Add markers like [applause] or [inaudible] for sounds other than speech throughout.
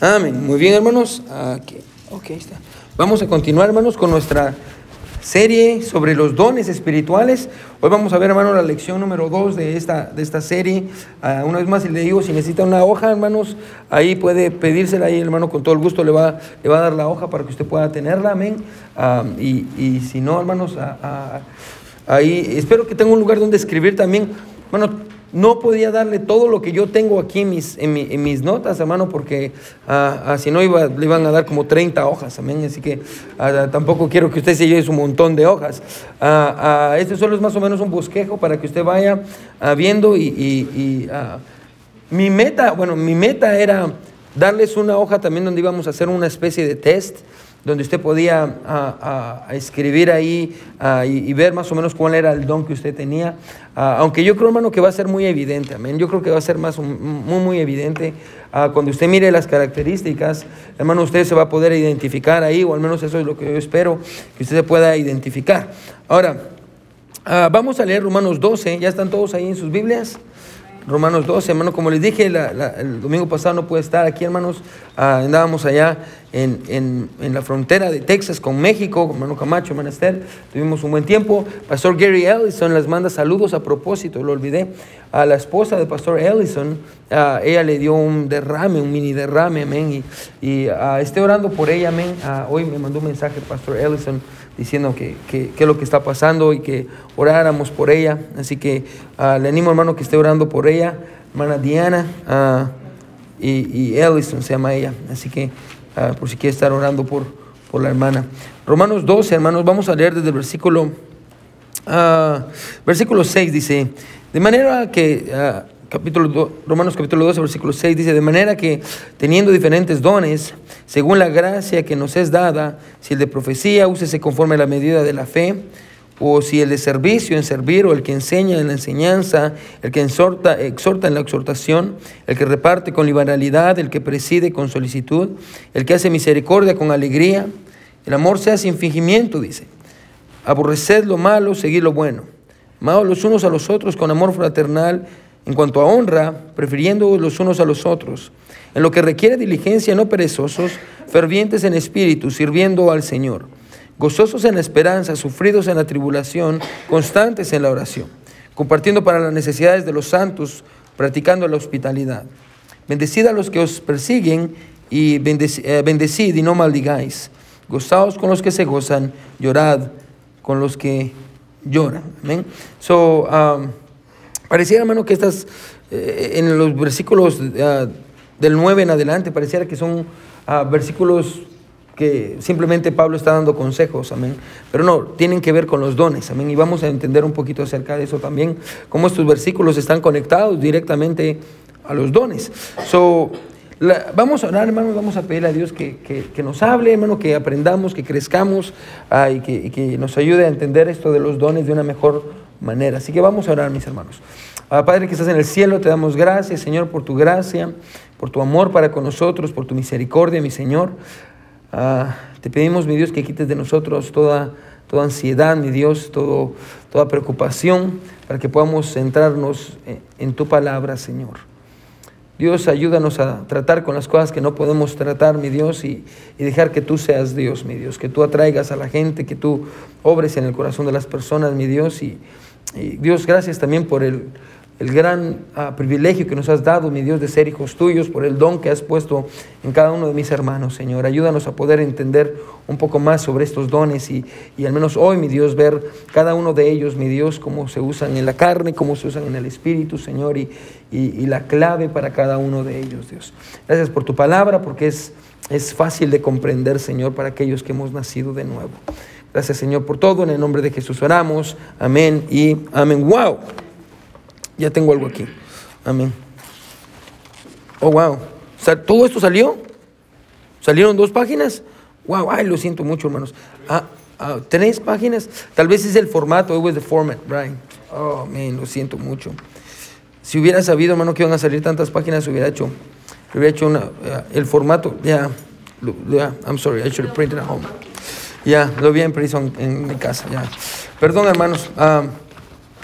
Amén. Muy bien, hermanos. Aquí. Ok, está. Vamos a continuar, hermanos, con nuestra serie sobre los dones espirituales. Hoy vamos a ver, hermanos, la lección número 2 de esta, de esta serie. Ah, una vez más, le digo, si necesita una hoja, hermanos, ahí puede pedírsela ahí, hermano, con todo el gusto le va, le va a dar la hoja para que usted pueda tenerla, amén. Ah, y, y, si no, hermanos, ah, ahí espero que tenga un lugar donde escribir también. Bueno, no podía darle todo lo que yo tengo aquí en mis, en, mis notas, hermano, porque uh, si no iba, le iban a dar como 30 hojas, amén. Así que uh, tampoco quiero que usted se lleve un montón de hojas. Este solo es más o menos un bosquejo para que usted vaya viendo y, y, y mi meta, bueno, mi meta era darles una hoja también donde íbamos a hacer una especie de test donde usted podía escribir ahí y, ver más o menos cuál era el don que usted tenía. aunque yo creo, hermano, que va a ser muy evidente, amén. Yo creo que va a ser más, muy, muy evidente. cuando usted mire las características, hermano, usted se va a poder identificar ahí, o al menos eso es lo que yo espero, que usted se pueda identificar. Ahora, vamos a leer Romanos 12, ¿ya están todos ahí en sus Biblias? Romanos 12, hermano, como les dije, el domingo pasado no pude estar aquí, hermanos, andábamos allá en, la frontera de Texas con México, hermano Camacho, hermano Esther, tuvimos un buen tiempo. Pastor Gary Ellison les manda saludos a propósito, lo olvidé, a la esposa de Pastor Ellison, ella le dio un derrame, un mini derrame, amén, y, y esté orando por ella, amén. hoy me mandó un mensaje Pastor Ellison diciendo que, que, es lo que está pasando y que oráramos por ella. Así que le animo, hermano, que esté orando por ella, hermana Diana y, y, Ellison se llama ella. Así que por si quiere estar orando por, por la hermana. Romanos 12, hermanos, vamos a leer desde el versículo, versículo 6, dice, de manera que capítulo Romanos capítulo 12, versículo 6 dice, de manera que teniendo diferentes dones, según la gracia que nos es dada, si el de profecía, úsese conforme a la medida de la fe, o si el de servicio en servir, o el que enseña en la enseñanza, el que exhorta, exhorta en la exhortación, el que reparte con liberalidad, el que preside con solicitud, el que hace misericordia con alegría, el amor sea sin fingimiento, dice. Aborreced lo malo, seguid lo bueno. Amados los unos a los otros con amor fraternal, en cuanto a honra, prefiriendo los unos a los otros. En lo que requiere diligencia, no perezosos, fervientes en espíritu, sirviendo al Señor. Gozosos en la esperanza, sufridos en la tribulación, constantes en la oración. Compartiendo para las necesidades de los santos, practicando la hospitalidad. Bendecid a los que os persiguen y eh, bendecid y no maldigáis. Gozaos con los que se gozan, llorad con los que lloran. Amén. So, um, Pareciera, hermano, que estas, eh, en los versículos ah, del 9 en adelante, pareciera que son ah, versículos que simplemente Pablo está dando consejos, amén. Pero no, tienen que ver con los dones, amén. Y vamos a entender un poquito acerca de eso también, cómo estos versículos están conectados directamente a los dones. So, vamos a orar, hermano, vamos a pedirle a Dios que, que, nos hable, hermano, que aprendamos, que crezcamos ah, y, que, y que nos ayude a entender esto de los dones de una mejor manera. Así que vamos a orar, mis hermanos. Ah, Padre que estás en el cielo, te damos gracias, Señor, por tu gracia, por tu amor para con nosotros, por tu misericordia, mi Señor. Ah, te pedimos, mi Dios, que quites de nosotros toda, toda ansiedad, mi Dios, toda preocupación, para que podamos centrarnos en, tu palabra, Señor. Dios, ayúdanos a tratar con las cosas que no podemos tratar, mi Dios, y, y, dejar que tú seas Dios, mi Dios, que tú atraigas a la gente, que tú obres en el corazón de las personas, mi Dios, y, y Dios, gracias también por el, el gran ah, privilegio que nos has dado, mi Dios, de ser hijos tuyos, por el don que has puesto en cada uno de mis hermanos, Señor. Ayúdanos a poder entender un poco más sobre estos dones y, y, al menos hoy, mi Dios, ver cada uno de ellos, mi Dios, cómo se usan en la carne, cómo se usan en el Espíritu, Señor, y, y, la clave para cada uno de ellos, Dios. Gracias por tu palabra, porque es, es fácil de comprender, Señor, para aquellos que hemos nacido de nuevo. Gracias, Señor, por todo. En el nombre de Jesús oramos. Amén y amén. ¡Wow! Ya tengo algo aquí. Amén. Oh, wow. ¿Todo esto salió? ¿Salieron dos páginas? Wow, ay, lo siento mucho, hermanos. Ah, ah, tres páginas. Tal vez es el formato, it was the format, right? Oh, man, lo siento mucho. Si hubiera sabido, hermano, que iban a salir tantas páginas, hubiera hecho, hubiera hecho una, eh, el formato, ya, yeah, I'm sorry, I should have printed at home. Ya, lo había impreso en, en, mi casa, ya. Perdón, hermanos. Um,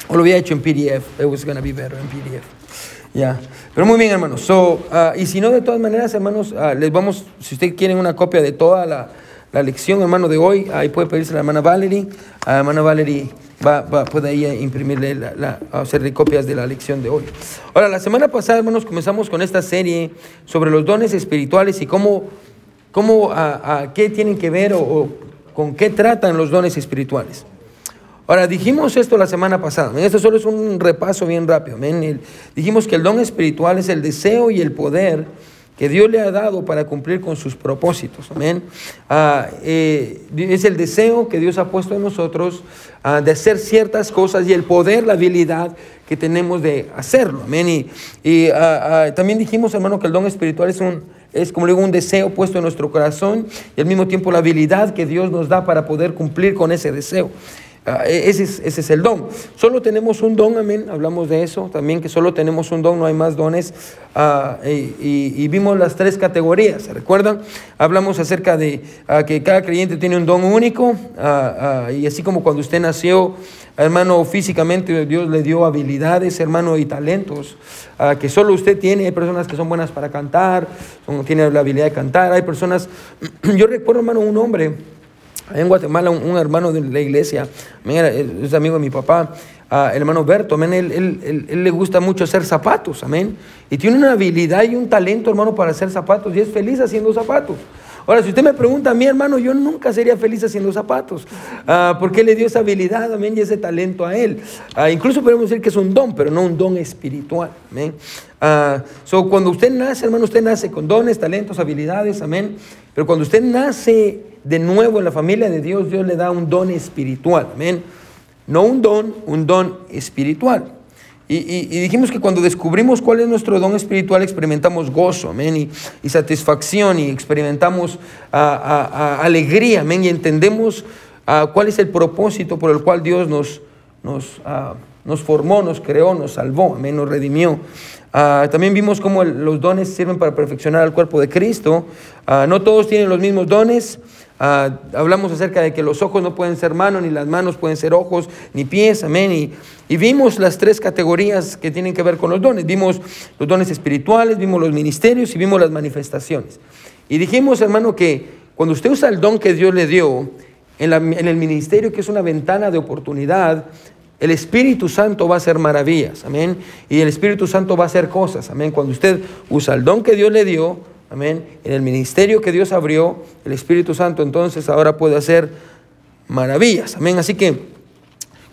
o lo había hecho en PDF. It was going to be better en PDF. Ya, pero muy bien, hermanos. So, ah, y si no, de todas maneras, hermanos, ah, les vamos, si ustedes quieren una copia de toda la, la lección, hermano, de hoy, ahí puede pedirse a la hermana Valerie. A la hermana Valerie va, va, puede ahí imprimirle, la, la, hacerle copias de la lección de hoy. Ahora, la semana pasada, hermanos, comenzamos con esta serie sobre los dones espirituales y cómo, cómo a, a qué tienen que ver o con qué tratan los dones espirituales. Ahora, dijimos esto la semana pasada, esto solo es un repaso bien rápido. Dijimos que el don espiritual es el deseo y el poder que Dios le ha dado para cumplir con sus propósitos. Amén. Ah, eh, es el deseo que Dios ha puesto en nosotros ah, de hacer ciertas cosas y el poder, la habilidad que tenemos de hacerlo. Amén. Y, ah, también dijimos, hermano, que el don espiritual es un, es como digo, un deseo puesto en nuestro corazón y al mismo tiempo la habilidad que Dios nos da para poder cumplir con ese deseo. Ah, e-, ese, es, ese, es, el don. Solo tenemos un don, amén. Hablamos de eso también, que solo tenemos un don, no hay más dones. Uh, y, vimos las tres categorías, ¿se recuerdan? Hablamos acerca de uh, que cada creyente tiene un don único. y así como cuando usted nació, hermano, físicamente Dios le dio habilidades, hermano, y talentos que solo usted tiene. Hay personas que son buenas para cantar, son, tienen la habilidad de cantar. Hay personas, [clears throat] yo recuerdo, hermano, un hombre en Guatemala, un, hermano de la iglesia, es amigo de mi papá, uh, el hermano Berto, amén, él, él, él, le gusta mucho hacer zapatos, amén. Y tiene una habilidad y un talento, hermano, para hacer zapatos y es feliz haciendo zapatos. Ahora, si usted me pregunta a mí, hermano, yo nunca sería feliz haciendo zapatos, uh, porque él le dio esa habilidad, amén, y ese talento a él. Uh, incluso podemos decir que es un don, pero no un don espiritual, amén. so, cuando usted nace, hermano, usted nace con dones, talentos, habilidades, amén. Pero cuando usted nace de nuevo en la familia de Dios, Dios le da un don espiritual. Amén. No un don, un don espiritual. Y, dijimos que cuando descubrimos cuál es nuestro don espiritual, experimentamos gozo, amén, y, satisfacción, y experimentamos alegría, amén, y entendemos cuál es el propósito por el cual Dios nos, nos, nos formó, nos creó, nos salvó, amén, nos redimió. también vimos cómo los dones sirven para perfeccionar al cuerpo de Cristo. no todos tienen los mismos dones. Ah, hablamos acerca de que los ojos no pueden ser manos, ni las manos pueden ser ojos, ni pies, amén. Y, y, vimos las tres categorías que tienen que ver con los dones. Vimos los dones espirituales, vimos los ministerios y vimos las manifestaciones. Y dijimos, hermano, que cuando usted usa el don que Dios le dio en, en el ministerio, que es una ventana de oportunidad, el Espíritu Santo va a hacer maravillas, amén. Y el Espíritu Santo va a hacer cosas, amén. Cuando usted usa el don que Dios le dio, Amén. En el ministerio que Dios abrió, el Espíritu Santo entonces ahora puede hacer maravillas. Amén. Así que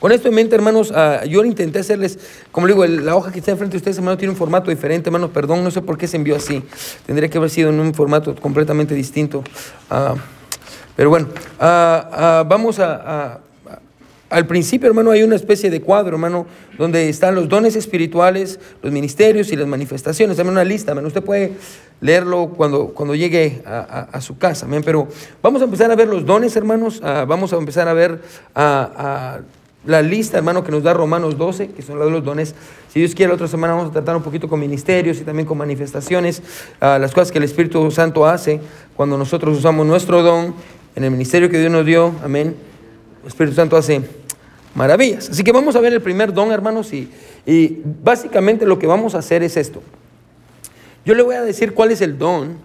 con esto en mente, hermanos, uh, yo intenté hacerles, como digo, la hoja que está enfrente de ustedes, hermano, tiene un formato diferente, hermanos, perdón, no sé por qué se envió así. Tendría que haber sido en un formato completamente distinto. Uh, pero bueno, uh, vamos a, al principio, hermano, hay una especie de cuadro, hermano, donde están los dones espirituales, los ministerios y las manifestaciones. También una lista, hermano. Usted puede leerlo cuando, cuando llegue a, su casa. Amén. Pero vamos a empezar a ver los dones, hermanos. Ah, vamos a empezar a ver la lista, hermano, que nos da Romanos 12, que son los dones. Si Dios quiere, la otra semana vamos a tratar un poquito con ministerios y también con manifestaciones, ah, las cosas que el Espíritu Santo hace cuando nosotros usamos nuestro don en el ministerio que Dios nos dio. Amén. El Espíritu Santo hace maravillas. Así que vamos a ver el primer don, hermanos, y, y básicamente lo que vamos a hacer es esto. Yo le voy a decir cuál es el don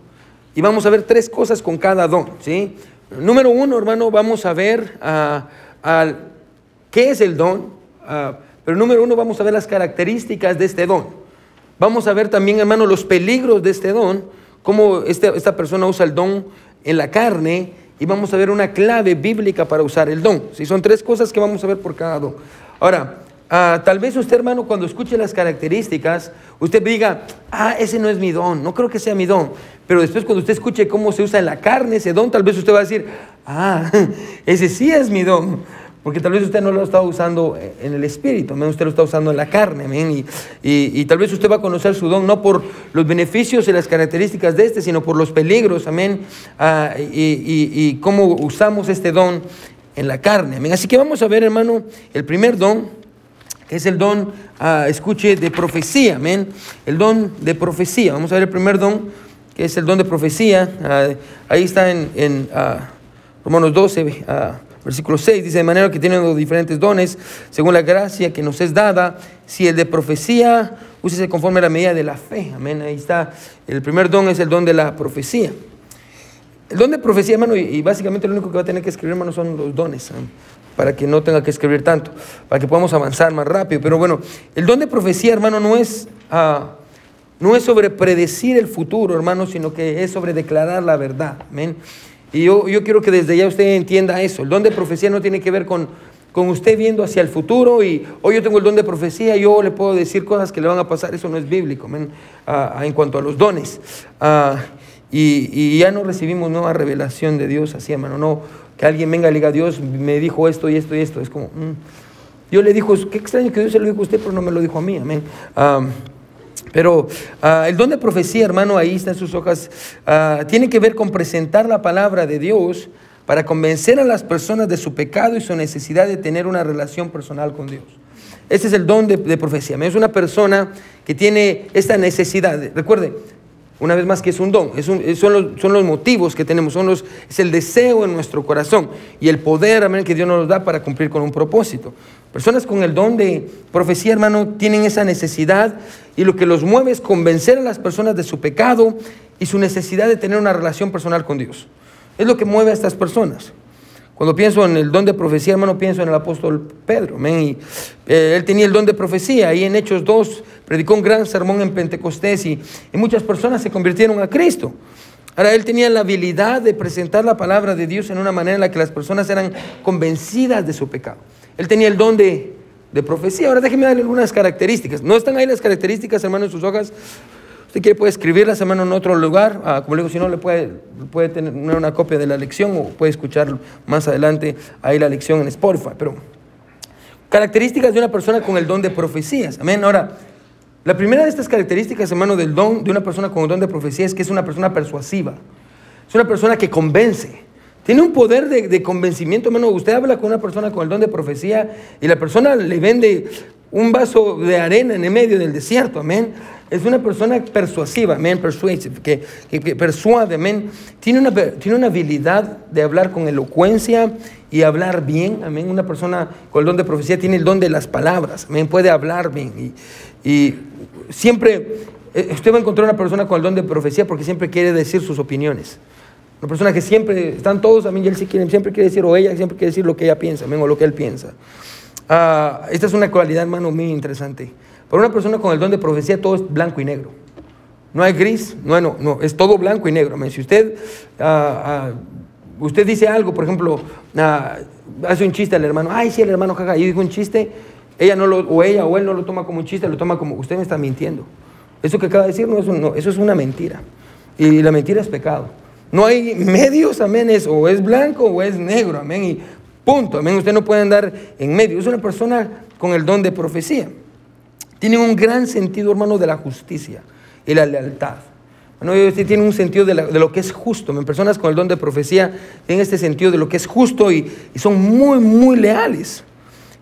y vamos a ver tres cosas con cada don. ¿sí? Número uno, hermano, vamos a ver uh, qué es el don. Uh, pero número uno, vamos a ver las características de este don. Vamos a ver también, hermano, los peligros de este don, cómo este, esta persona usa el don en la carne y vamos a ver una clave bíblica para usar el don. ¿sí? Son tres cosas que vamos a ver por cada don. Ahora, Ah, tal vez usted, hermano, cuando escuche las características, usted diga, ah, ese no es mi don, no creo que sea mi don. Pero después cuando usted escuche cómo se usa en la carne ese don, tal vez usted va a decir, ah, [laughs] ese sí es mi don. Porque tal vez usted no lo está usando en el espíritu, usted lo está usando en la carne. Y, y, tal vez usted va a conocer su don no por los beneficios y las características de este, sino por los peligros. Amén. Ah, y, y, cómo usamos este don en la carne. Así que vamos a ver, hermano, el primer don es el don, ah, escuche, de profecía, amén. El don de profecía. Vamos a ver el primer don, que es el don de profecía. Ah, ahí está en, Romanos 12, versículo 6. Dice, de manera que tienen los diferentes dones, según la gracia que nos es dada. Si el de profecía úsese conforme a la medida de la fe. Amén. Ahí está. El primer don es el don de la profecía. El don de profecía, hermano, y, básicamente lo único que va a tener que escribir, hermano, son los dones, para que no tenga que escribir tanto, para que podamos avanzar más rápido. Pero bueno, el don de profecía, hermano, no es, ah, no es sobre predecir el futuro, hermano, sino que es sobre declarar la verdad. Amén. Y yo, yo quiero que desde ya usted entienda eso. El don de profecía no tiene que ver con, con usted viendo hacia el futuro y hoy yo tengo el don de profecía, yo le puedo decir cosas que le van a pasar, eso no es bíblico. Ah, en cuanto a los dones. Ah, y, ya no recibimos nueva revelación de Dios así, hermano. No, que alguien venga y diga, Dios me dijo esto y esto y esto. Es como, mm. Dios le dijo, qué extraño que Dios se lo dijo a usted, pero no me lo dijo a mí, amén. Pero ah, el don de profecía, hermano, ahí está en sus hojas, ah, tiene que ver con presentar la palabra de Dios para convencer a las personas de su pecado y su necesidad de tener una relación personal con Dios. Ese es el don de, profecía. Es una persona que tiene esta necesidad. Recuerde, una vez más que es un don, son, los, motivos que tenemos, es el deseo en nuestro corazón y el poder amén, que Dios nos da para cumplir con un propósito. Personas con el don de profecía, hermano, tienen esa necesidad y lo que los mueve es convencer a las personas de su pecado y su necesidad de tener una relación personal con Dios. Es lo que mueve a estas personas. Cuando pienso en el don de profecía, hermano, pienso en el apóstol Pedro. Y, eh, él tenía el don de profecía. Ahí en Hechos 2 predicó un gran sermón en Pentecostés y, muchas personas se convirtieron a Cristo. Ahora, él tenía la habilidad de presentar la palabra de Dios en una manera en la que las personas eran convencidas de su pecado. Él tenía el don de, de profecía. Ahora déjeme darle algunas características. No están ahí las características, hermano, en sus hojas, usted quiere puede escribir la semana en otro lugar, ah, como le digo, si no le puede, puede tener una copia de la lección o puede escuchar más adelante ahí la lección en Spotify. Pero características de una persona con el don de profecías. Amén. Ahora, la primera de estas características, hermano, del don de una persona con el don de profecía es que es una persona persuasiva. Es una persona que convence. Tiene un poder de, de, convencimiento, hermano. Usted habla con una persona con el don de profecía y la persona le vende un vaso de arena en el medio del desierto, amén. Es una persona persuasiva, amén, persuasive, que, que, persuade, amén. Tiene una, tiene una habilidad de hablar con elocuencia y hablar bien, amén. Una persona con el don de profecía tiene el don de las palabras, amén, puede hablar bien. Y, y siempre, eh, usted va a encontrar una persona con el don de profecía porque siempre quiere decir sus opiniones. Una persona que siempre, están todos, amén, y él siempre quiere decir, o ella siempre quiere decir lo que ella piensa, amén, o lo que él piensa. Ah, esta es una cualidad, hermano, muy interesante. Para una persona con el don de profecía todo es blanco y negro. No hay gris, no, no, no es todo blanco y negro. Si usted, ah, ah, usted dice algo, por ejemplo, hace un chiste al hermano, ay, sí, el hermano jaja, y dijo un chiste, ella no lo, o ella o él no lo toma como un chiste, lo toma como, usted me está mintiendo. Eso que acaba de decir, no, eso, no, eso es una mentira. Y la mentira es pecado. No hay medios, amén, es, o es blanco o es negro, amén. Y Punto. Amén. Usted no puede andar en medio. Es una persona con el don de profecía. Tiene un gran sentido, hermano, de la justicia y la lealtad. Bueno, usted tiene un sentido de, lo que es justo. Personas con el don de profecía tienen este sentido de lo que es justo y, son muy, muy leales.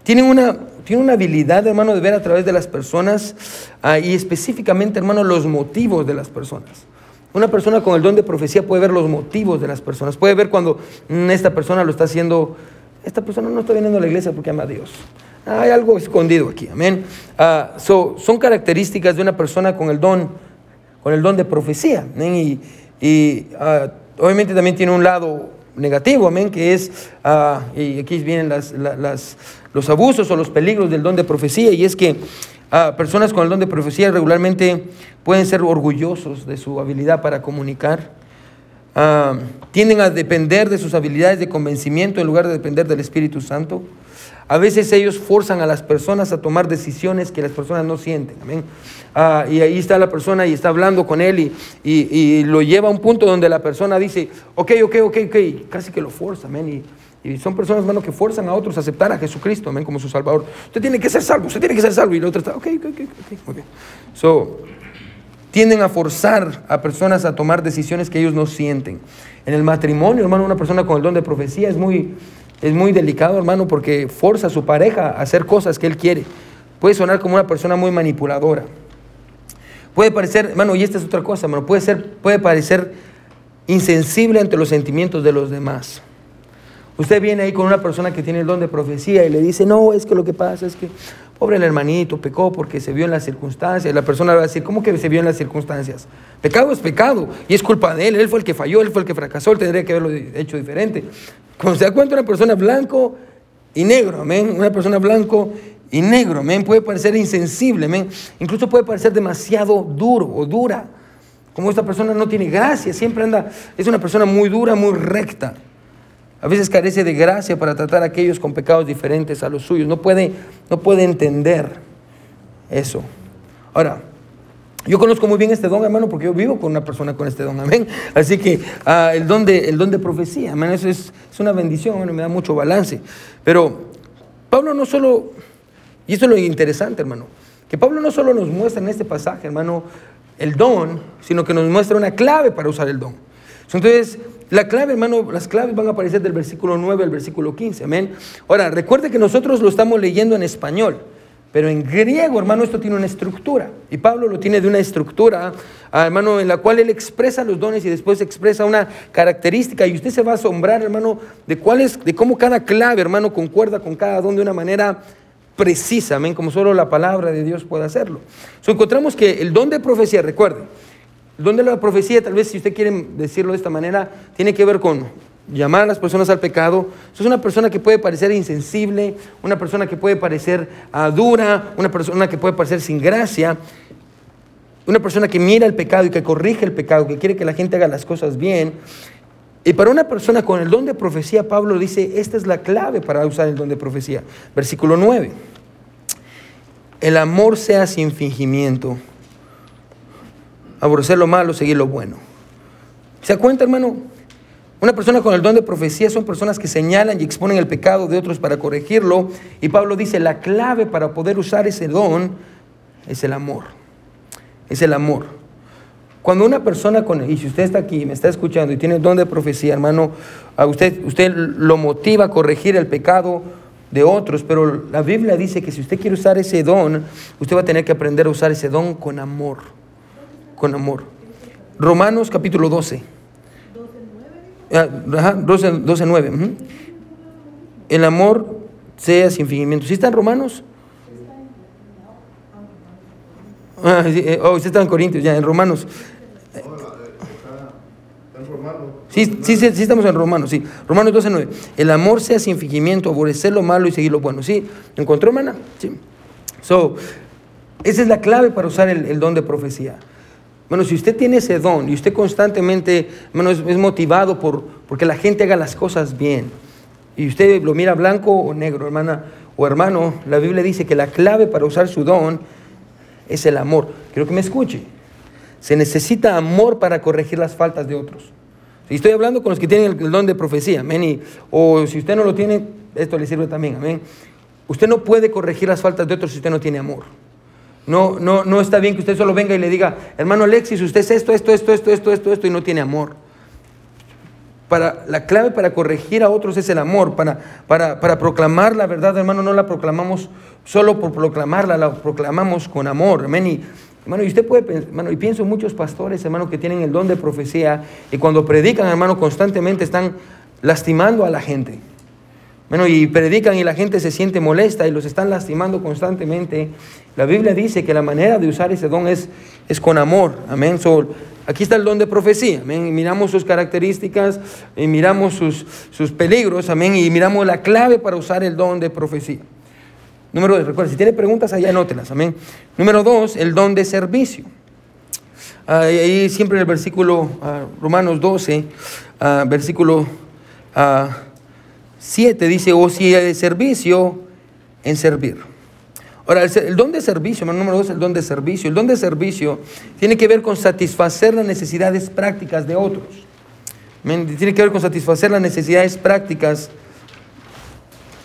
Tienen una, una habilidad, hermano, de ver a través de las personas ah, y específicamente, hermano, los motivos de las personas. Una persona con el don de profecía puede ver los motivos de las personas, puede ver cuando mm, esta persona lo está haciendo esta persona no está viniendo a la iglesia porque ama a Dios. Hay algo escondido aquí, amén. Ah, son características de una persona con el don, con el don de profecía. Y, ah, obviamente también tiene un lado negativo, amén, que es, ah, y aquí vienen los abusos o los peligros del don de profecía, y es que personas con el don de profecía regularmente pueden ser orgullosos de su habilidad para comunicar tienden a depender de sus habilidades de convencimiento en lugar de depender del Espíritu Santo. A veces ellos forzan a las personas a tomar decisiones que las personas no sienten. Amén. Ah, y ahí está la persona y está hablando con él y, y, lo lleva a un punto donde la persona dice, ok, ok, ok, ok, casi que lo forza. Amén. Y, y, son personas, hermano, que forzan a otros a aceptar a Jesucristo, amén, como su Salvador. Usted tiene que ser salvo, usted tiene que ser salvo. Y el otro está, ok, ok, ok, ok. So, tienden a forzar a personas a tomar decisiones que ellos no sienten. En el matrimonio, hermano, una persona con el don de profecía es muy, es muy delicado, hermano, porque forza a su pareja a hacer cosas que él quiere. Puede sonar como una persona muy manipuladora. Puede parecer, hermano, y esta es otra cosa, hermano, puede, ser, puede parecer insensible ante los sentimientos de los demás. Usted viene ahí con una persona que tiene el don de profecía y le dice, no, es que lo que pasa es que pobre el hermanito, pecó porque se vio en las circunstancias. La persona va a decir, ¿cómo que se vio en las circunstancias? Pecado es pecado y es culpa de él, él fue el que falló, él fue el que fracasó, él tendría que haberlo hecho diferente. Cuando se da cuenta una persona blanco y negro, amén, una persona blanco y negro, amén, puede parecer insensible, amén, incluso puede parecer demasiado duro o dura. Como esta persona no tiene gracia, siempre anda, es una persona muy dura, muy recta. A veces carece de gracia para tratar a aquellos con pecados diferentes a los suyos. No puede, no puede entender eso. Ahora, yo conozco muy bien este don, hermano, porque yo vivo con una persona con este don, amén. Así que ah, el, don de, el don de profecía, amén, eso es, es una bendición, hermano, me da mucho balance. Pero Pablo no solo, y eso es lo interesante, hermano, que Pablo no solo nos muestra en este pasaje, hermano, el don, sino que nos muestra una clave para usar el don. Entonces, la clave, hermano, las claves van a aparecer del versículo 9 al versículo 15, amén. Ahora, recuerde que nosotros lo estamos leyendo en español, pero en griego, hermano, esto tiene una estructura. Y Pablo lo tiene de una estructura, ah, hermano, en la cual él expresa los dones y después expresa una característica. Y usted se va a asombrar, hermano, de cuál es, de cómo cada clave, hermano, concuerda con cada don de una manera precisa, amén, como solo la palabra de Dios puede hacerlo. So, encontramos que el don de profecía, recuerde, el don de la profecía, tal vez si usted quiere decirlo de esta manera, tiene que ver con llamar a las personas al pecado. Es una persona que puede parecer insensible, una persona que puede parecer ah, dura, una persona que puede parecer sin gracia, una persona que mira el pecado y que corrige el pecado, que quiere que la gente haga las cosas bien. Y para una persona con el don de profecía, Pablo dice, esta es la clave para usar el don de profecía. Versículo 9. El amor sea sin fingimiento. Aborrecer lo malo, seguir lo bueno. ¿Se da cuenta, hermano? Una persona con el don de profecía son personas que señalan y exponen el pecado de otros para corregirlo. Y Pablo dice, la clave para poder usar ese don es el amor. Es el amor. Cuando una persona con, y si usted está aquí, me está escuchando y tiene el don de profecía, hermano, a usted, usted lo motiva a corregir el pecado de otros, pero la Biblia dice que si usted quiere usar ese don, usted va a tener que aprender a usar ese don con amor, con amor. Romanos capítulo 12. 12, 12, 9. El amor sea sin fingimiento. ¿Sí están Romanos? Ah, sí, eh, oh, usted está en Corintios, ya, en Romanos. Sí, sí, sí, estamos en Romanos, sí. Romanos 12, 9. El amor sea sin fingimiento, aborrecer lo malo y seguir lo bueno. ¿Sí? ¿Encontró, hermana? Sí. So, esa es la clave para usar el, don de profecía. Bueno, si usted tiene ese don y usted constantemente bueno, es, motivado por porque la gente haga las cosas bien, y usted lo mira blanco o negro, hermana o hermano, la Biblia dice que la clave para usar su don es el amor. Quiero que me escuche. Se necesita amor para corregir las faltas de otros. Y estoy hablando con los que tienen el don de profecía, amén. o si usted no lo tiene, esto le sirve también, amén. Usted no puede corregir las faltas de otros si usted no tiene amor. No, no, no está bien que usted solo venga y le diga, hermano Alexis, usted es esto, esto, esto, esto, esto, esto, esto, y no tiene amor. Para, la clave para corregir a otros es el amor. Para, para, para proclamar la verdad, hermano, no la proclamamos solo por proclamarla, la proclamamos con amor. Amén. Y, Hermano, y usted puede, hermano, y pienso en muchos pastores, hermano, que tienen el don de profecía y cuando predican, hermano, constantemente están lastimando a la gente. Bueno, y predican y la gente se siente molesta y los están lastimando constantemente. La Biblia dice que la manera de usar ese don es, es con amor. Amén. aquí está el don de profecía. Amén. Miramos sus características, y miramos sus, sus peligros. Amén. Y miramos la clave para usar el don de profecía. Número dos, recuerda, si tiene preguntas, allá anótelas, amén. Número dos, el don de servicio. ahí siempre en el versículo ah, Romanos 12, ah, versículo 7 ah, dice, o si de servicio, en servir. Ahora, el, don de servicio, número dos, el don de servicio. El don de servicio tiene que ver con satisfacer las necesidades prácticas de otros. Tiene que ver con satisfacer las necesidades prácticas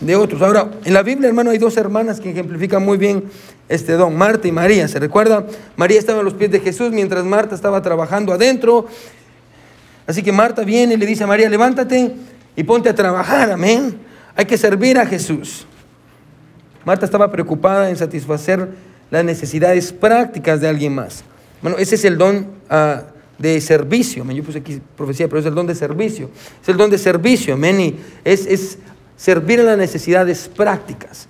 de otros. Ahora, en la Biblia, hermano, hay dos hermanas que ejemplifican muy bien este don, Marta y María. ¿Se recuerda? María estaba a los pies de Jesús mientras Marta estaba trabajando adentro. Así que Marta viene y le dice a María, levántate y ponte a trabajar, amén. Hay que servir a Jesús. Marta estaba preocupada en satisfacer las necesidades prácticas de alguien más. Bueno, ese es el don ah, de servicio. Yo puse aquí profecía, pero es el don de servicio. Es el don de servicio, amén. Y es, es servir en las necesidades prácticas.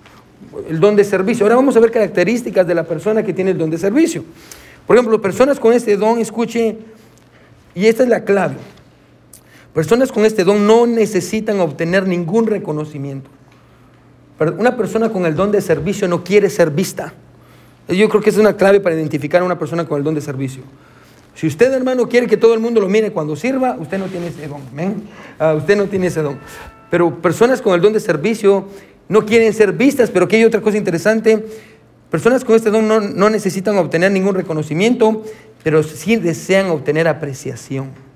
el don de servicio. Ahora vamos a ver características de la persona que tiene el don de servicio. Por ejemplo, personas con este don, escuche, y esta es la clave. Personas con este don no necesitan obtener ningún reconocimiento. Una persona con el don de servicio no quiere ser vista. Yo creo que es una clave para identificar a una persona con el don de servicio. Si usted, hermano, quiere que todo el mundo lo mire cuando sirva, usted no tiene ese don. Uh, usted no tiene ese don. Pero personas con el don de servicio no quieren ser vistas, pero aquí hay otra cosa interesante. Personas con este don no, no necesitan obtener ningún reconocimiento, pero sí desean obtener apreciación.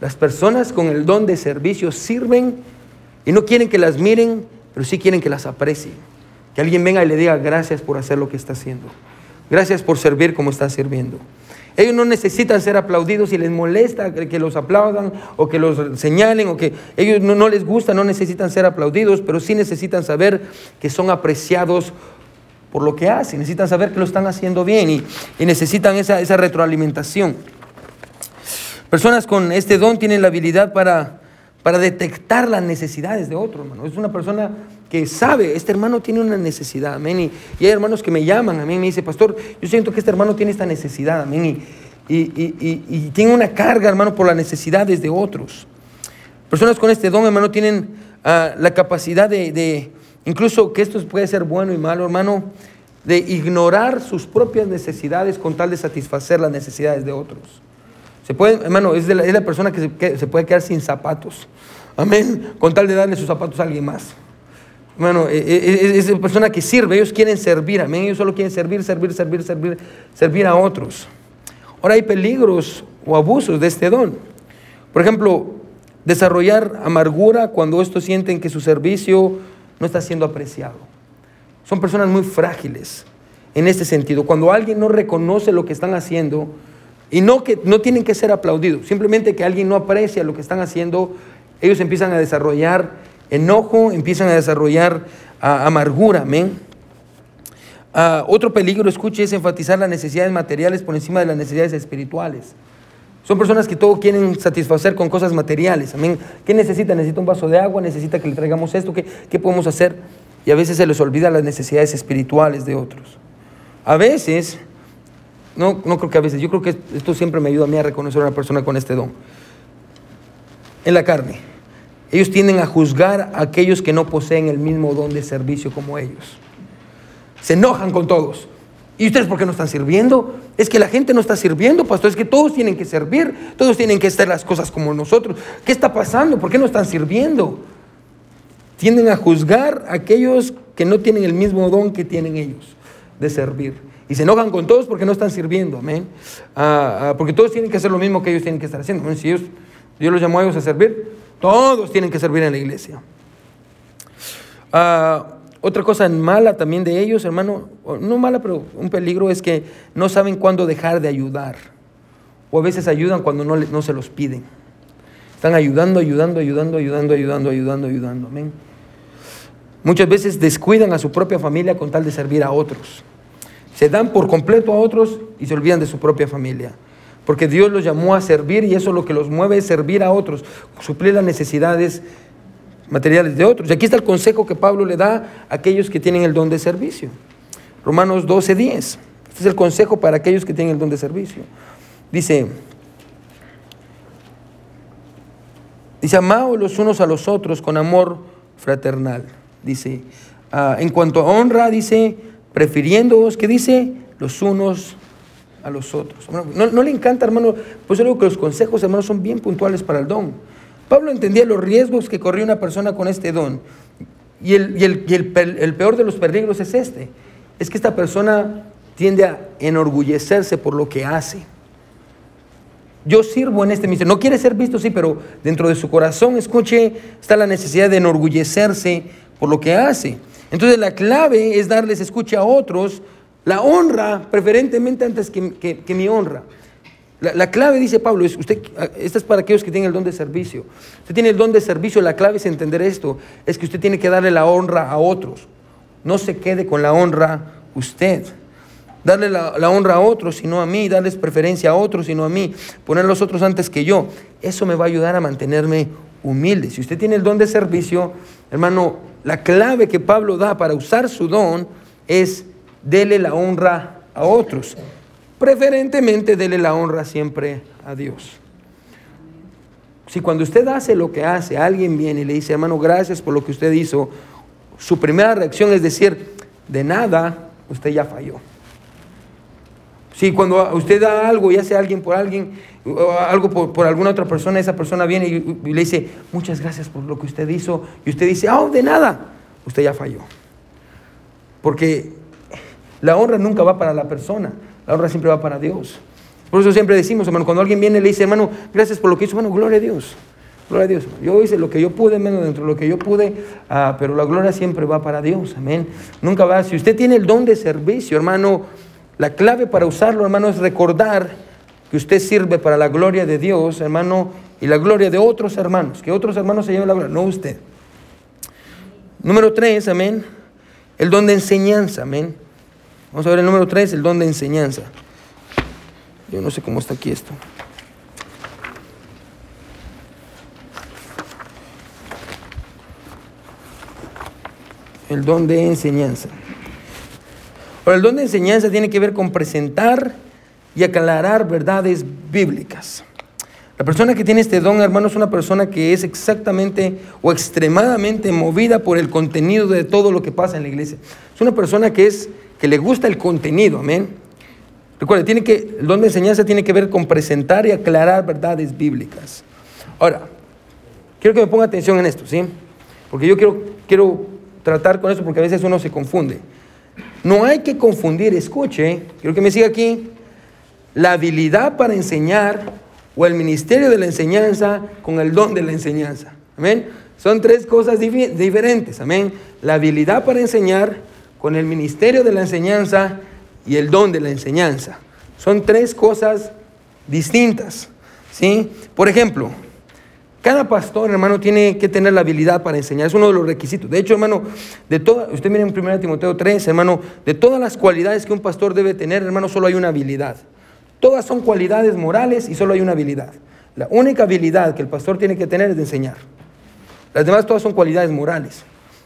Las personas con el don de servicio sirven y no quieren que las miren, pero sí quieren que las aprecien. Que alguien venga y le diga gracias por hacer lo que está haciendo. Gracias por servir como está sirviendo. Ellos no necesitan ser aplaudidos si les molesta que los aplaudan o que los señalen o que ellos no, les gusta, no necesitan ser aplaudidos, pero sí necesitan saber que son apreciados por lo que hacen, necesitan saber que lo están haciendo bien y, necesitan esa retroalimentación. Personas con este don tienen la habilidad para, para detectar las necesidades de otro, hermano. Es una persona que sabe, este hermano tiene una necesidad, amén. Y, hay hermanos que me llaman, amén, me dice, pastor, yo siento que este hermano tiene esta necesidad, amén. Y, y, tiene una carga, hermano, por las necesidades de otros. Personas con este don, hermano, tienen ah, la capacidad de, de, incluso que esto puede ser bueno y malo, hermano, de ignorar sus propias necesidades con tal de satisfacer las necesidades de otros. Se puede, hermano, es, la, persona que se, que se puede quedar sin zapatos. Amén. Con tal de darle sus zapatos a alguien más. Bueno, e, e, e, es, persona que sirve, ellos quieren servir, amén, ellos solo quieren servir, servir, servir, servir, servir a otros. Ahora hay peligros o abusos de este don. Por ejemplo, desarrollar amargura cuando estos sienten que su servicio no está siendo apreciado. Son personas muy frágiles en este sentido. Cuando alguien no reconoce lo que están haciendo, y no que no tienen que ser aplaudidos, simplemente que alguien no aprecia lo que están haciendo, ellos empiezan a desarrollar enojo, empiezan a desarrollar ah, amargura, amén. Ah, otro peligro, escuche, es enfatizar las necesidades materiales por encima de las necesidades espirituales. Son personas que todo quieren satisfacer con cosas materiales. Amén. ¿Qué necesita? Necesita un vaso de agua, necesita que le traigamos esto, ¿qué, qué podemos hacer? Y a veces se les olvida las necesidades espirituales de otros. A veces, no, no creo que a veces, yo creo que esto siempre me ayuda a mí a reconocer a una persona con este don. En la carne. Ellos tienden a juzgar a aquellos que no poseen el mismo don de servicio como ellos. Se enojan con todos. ¿Y ustedes por qué no están sirviendo? Es que la gente no está sirviendo, pastor. Es que todos tienen que servir. Todos tienen que hacer las cosas como nosotros. ¿Qué está pasando? ¿Por qué no están sirviendo? Tienden a juzgar a aquellos que no tienen el mismo don que tienen ellos de servir. Y se enojan con todos porque no están sirviendo. Amén. Ah, ah, porque todos tienen que hacer lo mismo que ellos tienen que estar haciendo. Si Dios los llamó a ellos a servir, todos tienen que servir en la iglesia. Ah, otra cosa mala también de ellos, hermano, no mala, pero un peligro es que no saben cuándo dejar de ayudar. O a veces ayudan cuando no, no se los piden. Están ayudando, ayudando, ayudando, ayudando, ayudando, ayudando, ayudando. Amén. Muchas veces descuidan a su propia familia con tal de servir a otros. Se dan por completo a otros y se olvidan de su propia familia porque Dios los llamó a servir y eso lo que los mueve es servir a otros, suplir las necesidades materiales de otros. Y aquí está el consejo que Pablo le da a aquellos que tienen el don de servicio. Romanos 12, 10. Este es el consejo para aquellos que tienen el don de servicio. Dice, dice, amaos los unos a los otros con amor fraternal. Dice, ah, en cuanto a honra, dice, prefiriéndoos, que dice, los unos a los otros. no, le encanta, hermano, pues yo digo que los consejos, hermano, son bien puntuales para el don. Pablo entendía los riesgos que corría una persona con este don. Y, el, y, el, el, peor de los peligros es este. Es que esta persona tiende a enorgullecerse por lo que hace. Yo sirvo en este ministerio. No quiere ser visto, sí, pero dentro de su corazón, escuche, está la necesidad de enorgullecerse por lo que hace. Entonces la clave es darles escucha a otros la honra, preferentemente antes que, mi honra. La, clave, dice Pablo, es usted, esta es para aquellos que tienen el don de servicio. Usted tiene el don de servicio, la clave es entender esto, es que usted tiene que darle la honra a otros. No se quede con la honra usted. Darle la, honra a otros, sino a mí, darles preferencia a otros, sino a mí, poner a los otros antes que yo. Eso me va a ayudar a mantenerme humilde. Si usted tiene el don de servicio, hermano, la clave que Pablo da para usar su don es dele la honra a otros. Preferentemente dele la honra siempre a Dios. Si cuando usted hace lo que hace, alguien viene y le dice, hermano, gracias por lo que usted hizo, su primera reacción es decir, de nada, usted ya falló. Si cuando usted da algo y hace alguien por alguien, algo por, alguna otra persona, esa persona viene y, le dice, muchas gracias por lo que usted hizo, y usted dice, oh, de nada, usted ya falló. Porque la honra nunca va para la persona, la honra siempre va para Dios. Por eso siempre decimos, hermano, cuando alguien viene y le dice, hermano, gracias por lo que hizo, hermano, gloria a Dios. Gloria a Dios. Yo hice lo que yo pude, menos dentro de lo que yo pude, ah, pero la gloria siempre va para Dios. Amén. Nunca va. Si usted tiene el don de servicio, hermano, la clave para usarlo, hermano, es recordar que usted sirve para la gloria de Dios, hermano, y la gloria de otros hermanos. Que otros hermanos se lleven la gloria, no usted. Número tres, amén. El don de enseñanza, amén. Vamos a ver el número tres, el don de enseñanza. Yo no sé cómo está aquí esto. El don de enseñanza. Ahora, el don de enseñanza tiene que ver con presentar y aclarar verdades bíblicas. La persona que tiene este don, hermano, es una persona que es exactamente o extremadamente movida por el contenido de todo lo que pasa en la iglesia. Es una persona que es que le gusta el contenido, amén. Recuerde, tiene que el don de enseñanza tiene que ver con presentar y aclarar verdades bíblicas. Ahora, quiero que me ponga atención en esto, ¿sí? Porque yo quiero quiero tratar con eso porque a veces uno se confunde. No hay que confundir, escuche, quiero que me siga aquí, la habilidad para enseñar o el ministerio de la enseñanza con el don de la enseñanza. Amén. Son tres cosas diferentes. Amén. La habilidad para enseñar con el ministerio de la enseñanza y el don de la enseñanza. Son tres cosas distintas. ¿sí? Por ejemplo, cada pastor, hermano, tiene que tener la habilidad para enseñar. Es uno de los requisitos. De hecho, hermano, de toda, usted mira en 1 Timoteo 3, hermano, de todas las cualidades que un pastor debe tener, hermano, solo hay una habilidad. Todas son cualidades morales y solo hay una habilidad. La única habilidad que el pastor tiene que tener es de enseñar. Las demás todas son cualidades morales.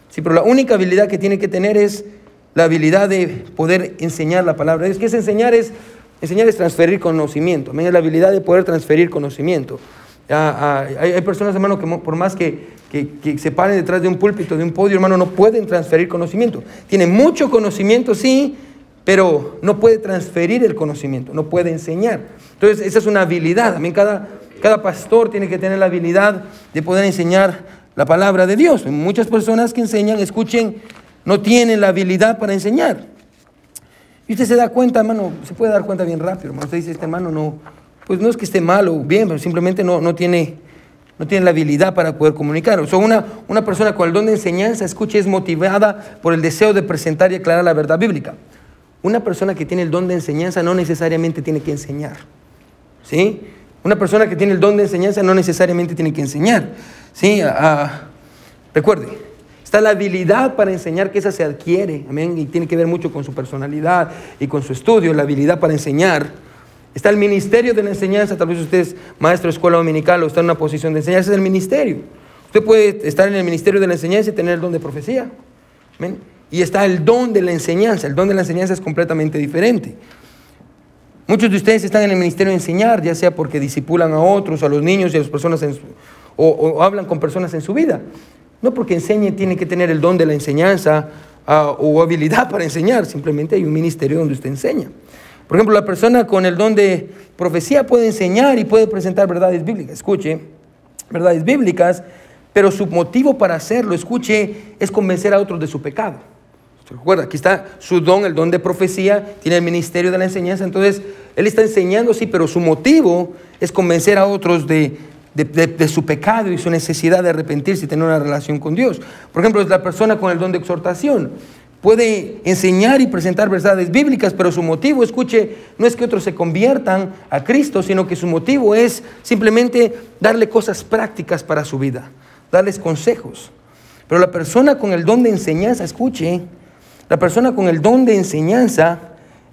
Sí, pero la única habilidad que tiene que tener es la habilidad de poder enseñar la palabra. Es que es enseñar es enseñar es transferir conocimiento. Es la habilidad de poder transferir conocimiento. Hay, personas, hermano, que por más que, se paren detrás de un púlpito, de un podio, hermano, no pueden transferir conocimiento. Tienen mucho conocimiento, sí, pero no puede transferir el conocimiento, no puede enseñar. Entonces, esa es una habilidad. También cada, cada pastor tiene que tener la habilidad de poder enseñar la palabra de Dios. Muchas personas que enseñan, escuchen, no tienen la habilidad para enseñar. Y usted se da cuenta, hermano, se puede dar cuenta bien rápido, hermano. Usted dice, este hermano no, pues no es que esté mal o bien, pero simplemente no, no, tiene, no tiene la habilidad para poder comunicar. O sea, una, una persona con el don de enseñanza, escuche, es motivada por el deseo de presentar y aclarar la verdad bíblica. Una persona que tiene el don de enseñanza no necesariamente tiene que enseñar. ¿Sí? Una persona que tiene el don de enseñanza no necesariamente tiene que enseñar. ¿Sí? Ah, recuerde, está la habilidad para enseñar que esa se adquiere. Amén. Y tiene que ver mucho con su personalidad y con su estudio, la habilidad para enseñar. Está el ministerio de la enseñanza, tal vez usted es maestro de escuela dominical o está en una posición de enseñanza, es el ministerio. Usted puede estar en el ministerio de la enseñanza y tener el don de profecía. Y está el don de la enseñanza. El don de la enseñanza es completamente diferente. Muchos de ustedes están en el ministerio de enseñar, ya sea porque disipulan a otros, a los niños y a las personas o, hablan con personas en su vida. No porque enseñen tiene que tener el don de la enseñanza ah, o habilidad para enseñar, simplemente hay un ministerio donde usted enseña. Por ejemplo, la persona con el don de profecía puede enseñar y puede presentar verdades bíblicas. Escuche, verdades bíblicas, pero su motivo para hacerlo, escuche, es convencer a otros de su pecado. ¿Se recuerda? Aquí está su don, el don de profecía, tiene el ministerio de la enseñanza. Entonces, él está enseñando, sí, pero su motivo es convencer a otros de, de, su pecado y su necesidad de arrepentirse y tener una relación con Dios. Por ejemplo, es la persona con el don de exhortación puede enseñar y presentar verdades bíblicas, pero su motivo, escuche, no es que otros se conviertan a Cristo, sino que su motivo es simplemente darle cosas prácticas para su vida, darles consejos. Pero la persona con el don de enseñanza, escuche, la persona con el don de enseñanza,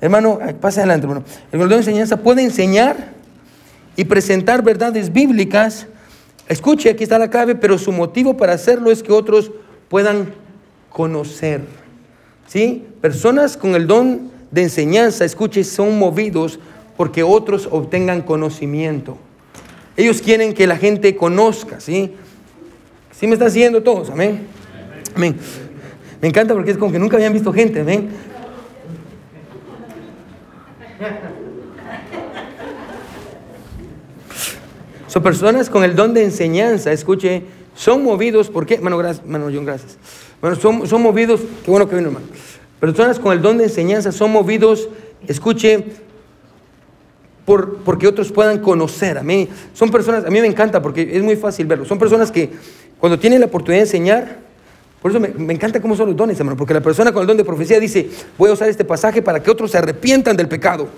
hermano, pasa adelante, hermano. El don de enseñanza puede enseñar y presentar verdades bíblicas. Escuche, aquí está la clave, pero su motivo para hacerlo es que otros puedan conocer. ¿Sí? Personas con el don de enseñanza, escuche, son movidos porque otros obtengan conocimiento. Ellos quieren que la gente conozca, ¿sí? ¿Sí me están siguiendo todos? Amén. Amén. Me encanta porque es como que nunca habían visto gente, amén. Son personas con el don de enseñanza, escuche, son movidos, ¿por qué? Mano, gracias, mano John, gracias. Bueno, son, son movidos, qué bueno que vino, hermano. Personas con el don de enseñanza son movidos, escuche, por, porque otros puedan conocer. A mí, son personas, a mí me encanta porque es muy fácil verlo. Son personas que cuando tienen la oportunidad de enseñar, por eso me, me, encanta cómo son los dones, hermano, porque la persona con el don de profecía dice, voy a usar este pasaje para que otros se arrepientan del pecado.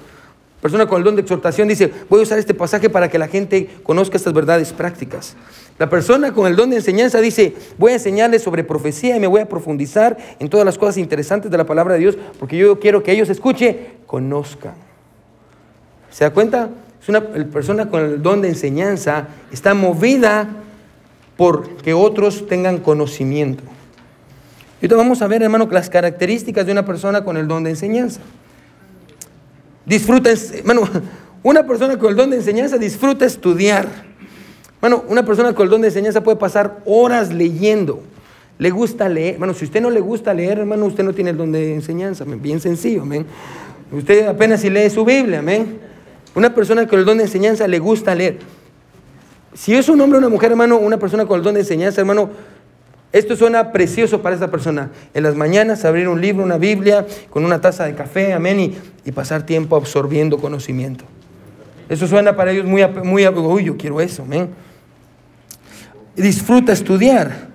Persona con el don de exhortación dice, voy a usar este pasaje para que la gente conozca estas verdades prácticas. La persona con el don de enseñanza dice, voy a enseñarles sobre profecía y me voy a profundizar en todas las cosas interesantes de la palabra de Dios, porque yo quiero que ellos escuchen, conozcan. ¿Se da cuenta? Es una persona con el don de enseñanza, está movida por que otros tengan conocimiento. Y ahorita vamos a ver, hermano, las características de una persona con el don de enseñanza. Disfruta, hermano, [laughs] una persona con el don de enseñanza disfruta estudiar. Bueno, una persona con el don de enseñanza puede pasar horas leyendo. Le gusta leer. Bueno, si usted no le gusta leer, hermano, usted no tiene el don de enseñanza. Bien sencillo, amén. Usted apenas si lee su Biblia, amén. Una persona con el don de enseñanza le gusta leer. Si es un hombre o una mujer, hermano, una persona con el don de enseñanza, hermano, esto suena precioso para esa persona. En las mañanas abrir un libro, una Biblia, con una taza de café, amén, y, pasar tiempo absorbiendo conocimiento. Eso suena para ellos muy, muy, uy, yo quiero eso, amén. Disfruta estudiar.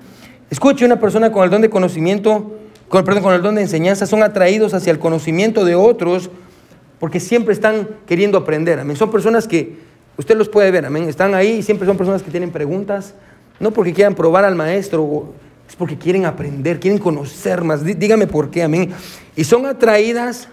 Escuche, una persona con el don de conocimiento, con, perdón, con el don de enseñanza, son atraídos hacia el conocimiento de otros porque siempre están queriendo aprender, amén. Son personas que, usted los puede ver, amén, están ahí y siempre son personas que tienen preguntas, no porque quieran probar al maestro, es porque quieren aprender, quieren conocer más. Dígame por qué, amén. Y son atraídas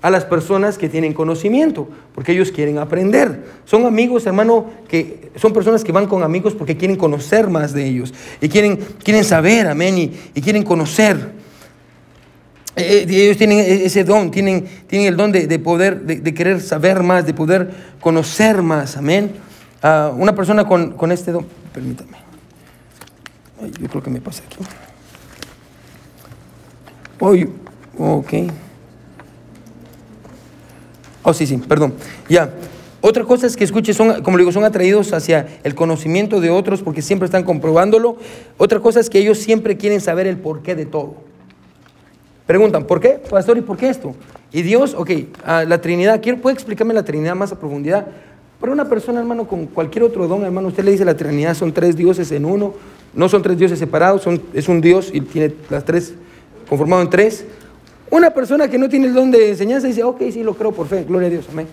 a las personas que tienen conocimiento, porque ellos quieren aprender. Son amigos, hermano, que son personas que van con amigos porque quieren conocer más de ellos y quieren, quieren saber, amén, y, quieren conocer. Eh, eh, ellos tienen e, ese don, tienen, tienen el don de, poder, de, querer saber más, de poder conocer más, amén. Ah, una persona con, con este don, permítame yo creo que me pasa aquí. Ok. Oh, sí, sí, perdón. Ya. Otra cosa es que escuche, son, como le digo, son atraídos hacia el conocimiento de otros porque siempre están comprobándolo. Otra cosa es que ellos siempre quieren saber el porqué de todo. Preguntan, ¿por qué, pastor? ¿Y por qué esto? Y Dios, ok, la Trinidad, ¿puede explicarme la Trinidad más a profundidad? Para una persona, hermano, con cualquier otro don, hermano, usted le dice la Trinidad son tres dioses en uno, no son tres dioses separados, son, es un Dios y tiene las tres conformado en tres. Una persona que no tiene el don de enseñanza dice, ok, sí, lo creo por fe, gloria a Dios, amén.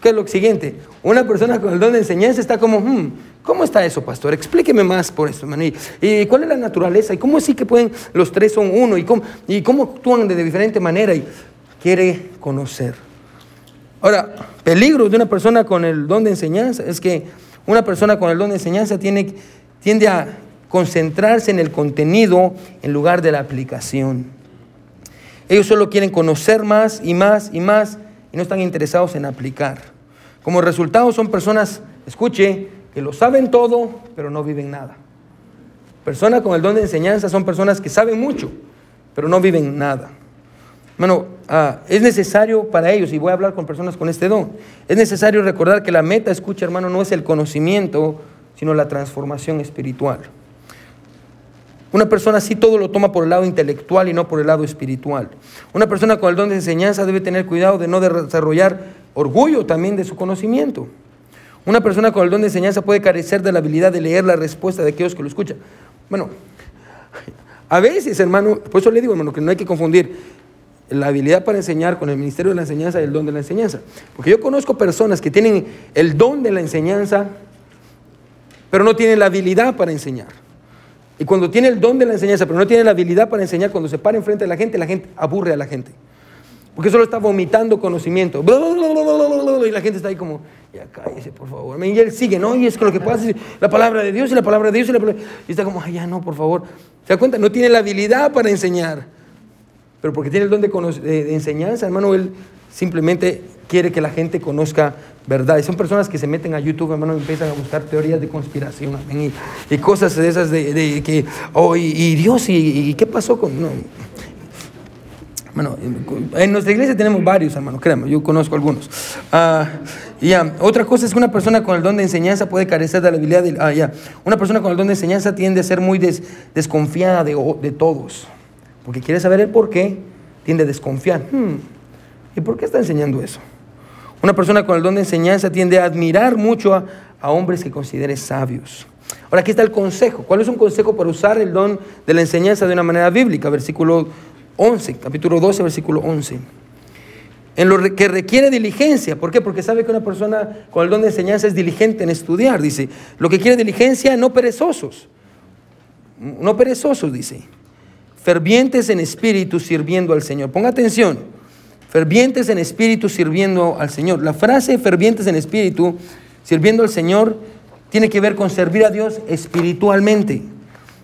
¿Qué es lo siguiente? Una persona con el don de enseñanza está como, hmm, ¿cómo está eso, pastor? Explíqueme más por eso, hermano. ¿Y, cuál es la naturaleza? ¿Y cómo así que pueden, los tres son uno? ¿Y cómo, y cómo actúan de diferente manera? Y quiere conocer. Ahora, peligro de una persona con el don de enseñanza es que una persona con el don de enseñanza tiene, tiende a concentrarse en el contenido en lugar de la aplicación. Ellos solo quieren conocer más y más y más y no están interesados en aplicar. Como resultado son personas, escuche, que lo saben todo, pero no viven nada. Personas con el don de enseñanza son personas que saben mucho, pero no viven nada. Bueno, ah, es necesario para ellos, y voy a hablar con personas con este don, es necesario recordar que la meta, escucha hermano, no es el conocimiento, sino la transformación espiritual. Una persona así todo lo toma por el lado intelectual y no por el lado espiritual. Una persona con el don de enseñanza debe tener cuidado de no desarrollar orgullo también de su conocimiento. Una persona con el don de enseñanza puede carecer de la habilidad de leer la respuesta de aquellos que lo escuchan. Bueno, a veces, hermano, por eso le digo, hermano, que no hay que confundir la habilidad para enseñar con el ministerio de la enseñanza y el don de la enseñanza. Porque yo conozco personas que tienen el don de la enseñanza, pero no tienen la habilidad para enseñar. Y cuando tiene el don de la enseñanza, pero no tiene la habilidad para enseñar, cuando se para enfrente de la gente, la gente aburre a la gente. Porque solo está vomitando conocimiento. Y la gente está ahí como, ya cállese, por favor. Y él sigue, ¿no? Y es que lo que pasa es la palabra de Dios y la palabra de Dios y la palabra... Y está como, ay, ya no, por favor. ¿Se da cuenta? No tiene la habilidad para enseñar. Pero porque tiene el don de, de enseñanza, hermano, él simplemente quiere que la gente conozca verdad. Y son personas que se meten a YouTube, hermano, y empiezan a buscar teorías de conspiración, y, cosas de esas de, que, oh, y, Dios, y, qué pasó con... No. Bueno, en nuestra iglesia tenemos varios, hermano, créanme, yo conozco algunos. Ah, ya, otra cosa es que una persona con el don de enseñanza puede carecer de la habilidad de... Ah, ya, una persona con el don de enseñanza tiende a ser muy desconfiada de, de, todos, porque quiere saber el por qué, tiende a desconfiar. Hmm, ¿Y por qué está enseñando eso? Una persona con el don de enseñanza tiende a admirar mucho a, hombres que considere sabios. Ahora aquí está el consejo. ¿Cuál es un consejo para usar el don de la enseñanza de una manera bíblica? Versículo 11, capítulo 12, versículo 11. En lo que requiere diligencia. ¿Por qué? Porque sabe que una persona con el don de enseñanza es diligente en estudiar. Dice, lo que quiere diligencia, no perezosos. No perezosos, dice. Fervientes en espíritu sirviendo al Señor. Ponga atención fervientes en espíritu sirviendo al Señor. La frase fervientes en espíritu sirviendo al Señor tiene que ver con servir a Dios espiritualmente.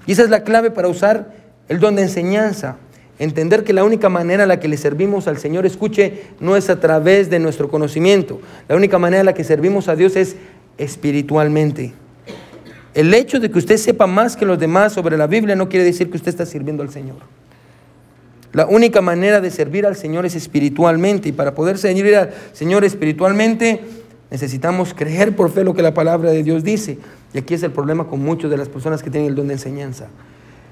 Y esa es la clave para usar el don de enseñanza. Entender que la única manera en la que le servimos al Señor, escuche, no es a través de nuestro conocimiento. La única manera en la que servimos a Dios es espiritualmente. El hecho de que usted sepa más que los demás sobre la Biblia no quiere decir que usted está sirviendo al Señor. La única manera de servir al Señor es espiritualmente. Y para poder servir al Señor espiritualmente, necesitamos creer por fe lo que la palabra de Dios dice. Y aquí es el problema con muchas de las personas que tienen el don de enseñanza.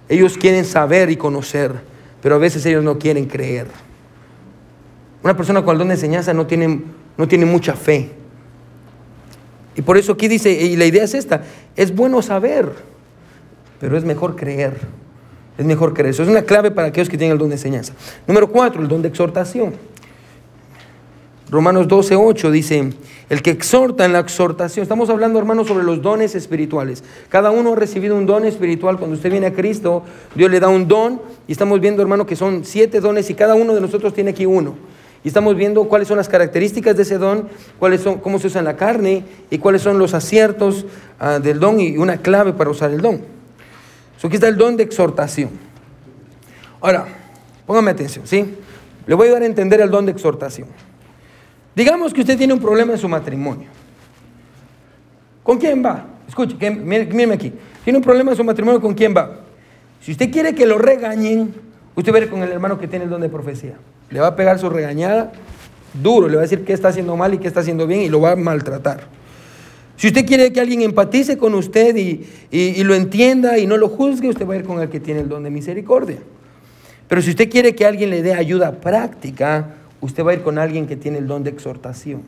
Ellos quieren saber y conocer, pero a veces ellos no quieren creer. Una persona con el don de enseñanza no tiene, no tiene mucha fe. Y por eso aquí dice, y la idea es esta, es bueno saber, pero es mejor creer. Es mejor creer. Eso es una clave para aquellos que tienen el don de enseñanza. Número cuatro, el don de exhortación. Romanos 12, 8 dice, el que exhorta en la exhortación, estamos hablando hermanos sobre los dones espirituales. Cada uno ha recibido un don espiritual. Cuando usted viene a Cristo, Dios le da un don y estamos viendo hermano que son siete dones y cada uno de nosotros tiene aquí uno. Y estamos viendo cuáles son las características de ese don, cuáles son, cómo se usa en la carne y cuáles son los aciertos ah, del don y una clave para usar el don aquí está el don de exhortación. Ahora, póngame atención, ¿sí? Le voy a dar a entender el don de exhortación. Digamos que usted tiene un problema en su matrimonio. ¿Con quién va? Escuche, míreme aquí. Tiene un problema en su matrimonio, ¿con quién va? Si usted quiere que lo regañen, usted va a ir con el hermano que tiene el don de profecía. Le va a pegar su regañada duro, le va a decir qué está haciendo mal y qué está haciendo bien y lo va a maltratar. Si usted quiere que alguien empatice con usted y, lo entienda y no lo juzgue, usted va a ir con el que tiene el don de misericordia. Pero si usted quiere que alguien le dé ayuda práctica, usted va a ir con alguien que tiene el don de exhortación.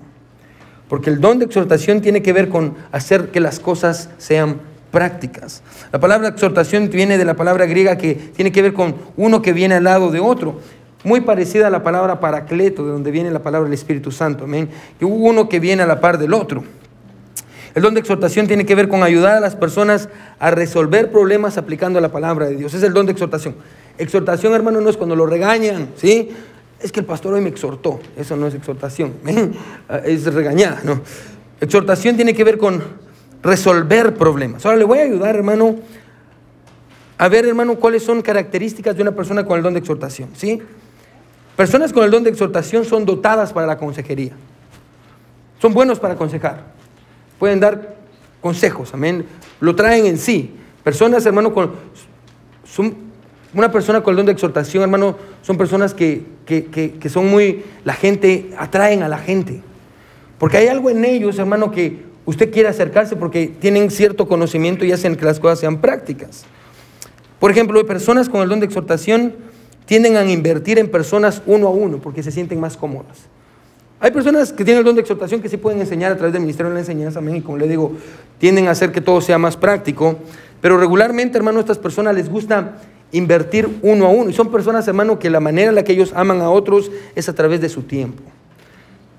Porque el don de exhortación tiene que ver con hacer que las cosas sean prácticas. La palabra exhortación viene de la palabra griega que tiene que ver con uno que viene al lado de otro. Muy parecida a la palabra paracleto, de donde viene la palabra del Espíritu Santo. Amén. Que uno que viene a la par del otro. El don de exhortación tiene que ver con ayudar a las personas a resolver problemas aplicando la palabra de Dios. Es el don de exhortación. Exhortación, hermano, no es cuando lo regañan, ¿sí? Es que el pastor hoy me exhortó. Eso no es exhortación, [laughs] es regañar, ¿no? Exhortación tiene que ver con resolver problemas. Ahora le voy a ayudar, hermano, a ver, hermano, cuáles son características de una persona con el don de exhortación, ¿sí? Personas con el don de exhortación son dotadas para la consejería. Son buenos para aconsejar pueden dar consejos, amén. Lo traen en sí. Personas, hermano, con, son una persona con el don de exhortación, hermano, son personas que, que, son muy, la gente, atraen a la gente. Porque hay algo en ellos, hermano, que usted quiere acercarse porque tienen cierto conocimiento y hacen que las cosas sean prácticas. Por ejemplo, personas con el don de exhortación tienden a invertir en personas uno a uno porque se sienten más cómodas. Hay personas que tienen el don de exhortación que sí pueden enseñar a través del Ministerio de la Enseñanza, amén, y como le digo, tienden a hacer que todo sea más práctico, pero regularmente, hermano, a estas personas les gusta invertir uno a uno, y son personas, hermano, que la manera en la que ellos aman a otros es a través de su tiempo.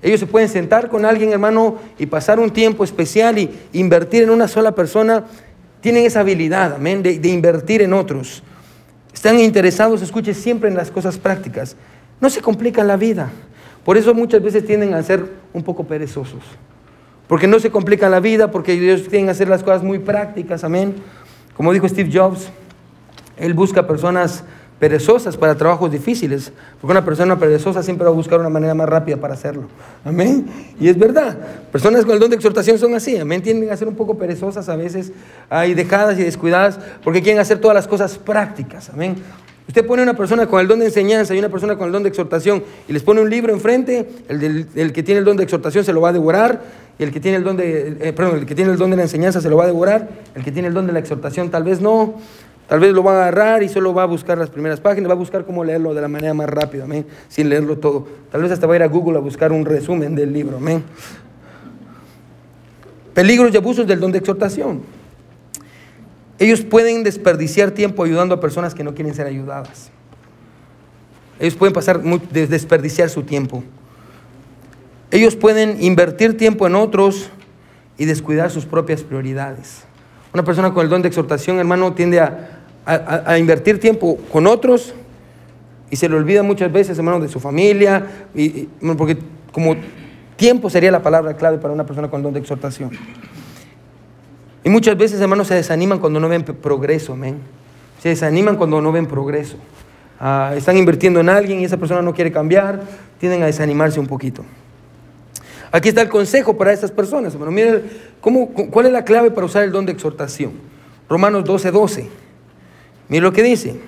Ellos se pueden sentar con alguien, hermano, y pasar un tiempo especial y invertir en una sola persona. Tienen esa habilidad, amén, de, invertir en otros. Están interesados, escuche, siempre en las cosas prácticas. no se complican la vida. Por eso muchas veces tienden a ser un poco perezosos. Porque no se complican la vida, porque ellos tienen que hacer las cosas muy prácticas, amén. Como dijo Steve Jobs, él busca personas perezosas para trabajos difíciles, porque una persona perezosa siempre va a buscar una manera más rápida para hacerlo. Amén. Y es verdad, personas con el don de exhortación son así, amén, tienden a ser un poco perezosas a veces, y dejadas y descuidadas, porque quieren hacer todas las cosas prácticas. Amén. Usted pone una persona con el don de enseñanza y una persona con el don de exhortación y les pone un libro enfrente, el, el que tiene el don de exhortación se lo va a devorar, y el que tiene el don de, eh, perdón, el que tiene el don de la enseñanza se lo va a devorar, el que tiene el don de la exhortación tal vez no. Tal vez lo va a agarrar y solo va a buscar las primeras páginas, va a buscar cómo leerlo de la manera más rápida, amén, sin leerlo todo. Tal vez hasta va a ir a Google a buscar un resumen del libro, amén. Peligros y abusos del don de exhortación. Ellos pueden desperdiciar tiempo ayudando a personas que no quieren ser ayudadas. Ellos pueden pasar, desperdiciar su tiempo. Ellos pueden invertir tiempo en otros y descuidar sus propias prioridades. Una persona con el don de exhortación, hermano, tiende a, a, invertir tiempo con otros y se le olvida muchas veces, hermano, de su familia, y, porque como tiempo sería la palabra clave para una persona con don de exhortación. Y muchas veces, hermanos, se desaniman cuando no ven progreso, amén. Se desaniman cuando no ven progreso. Ah, están invirtiendo en alguien y esa persona no quiere cambiar, tienden a desanimarse un poquito. Aquí está el consejo para estas personas, hermano. Miren, ¿cómo, ¿cuál es la clave para usar el don de exhortación? Romanos 12, 12. Mire lo que dice.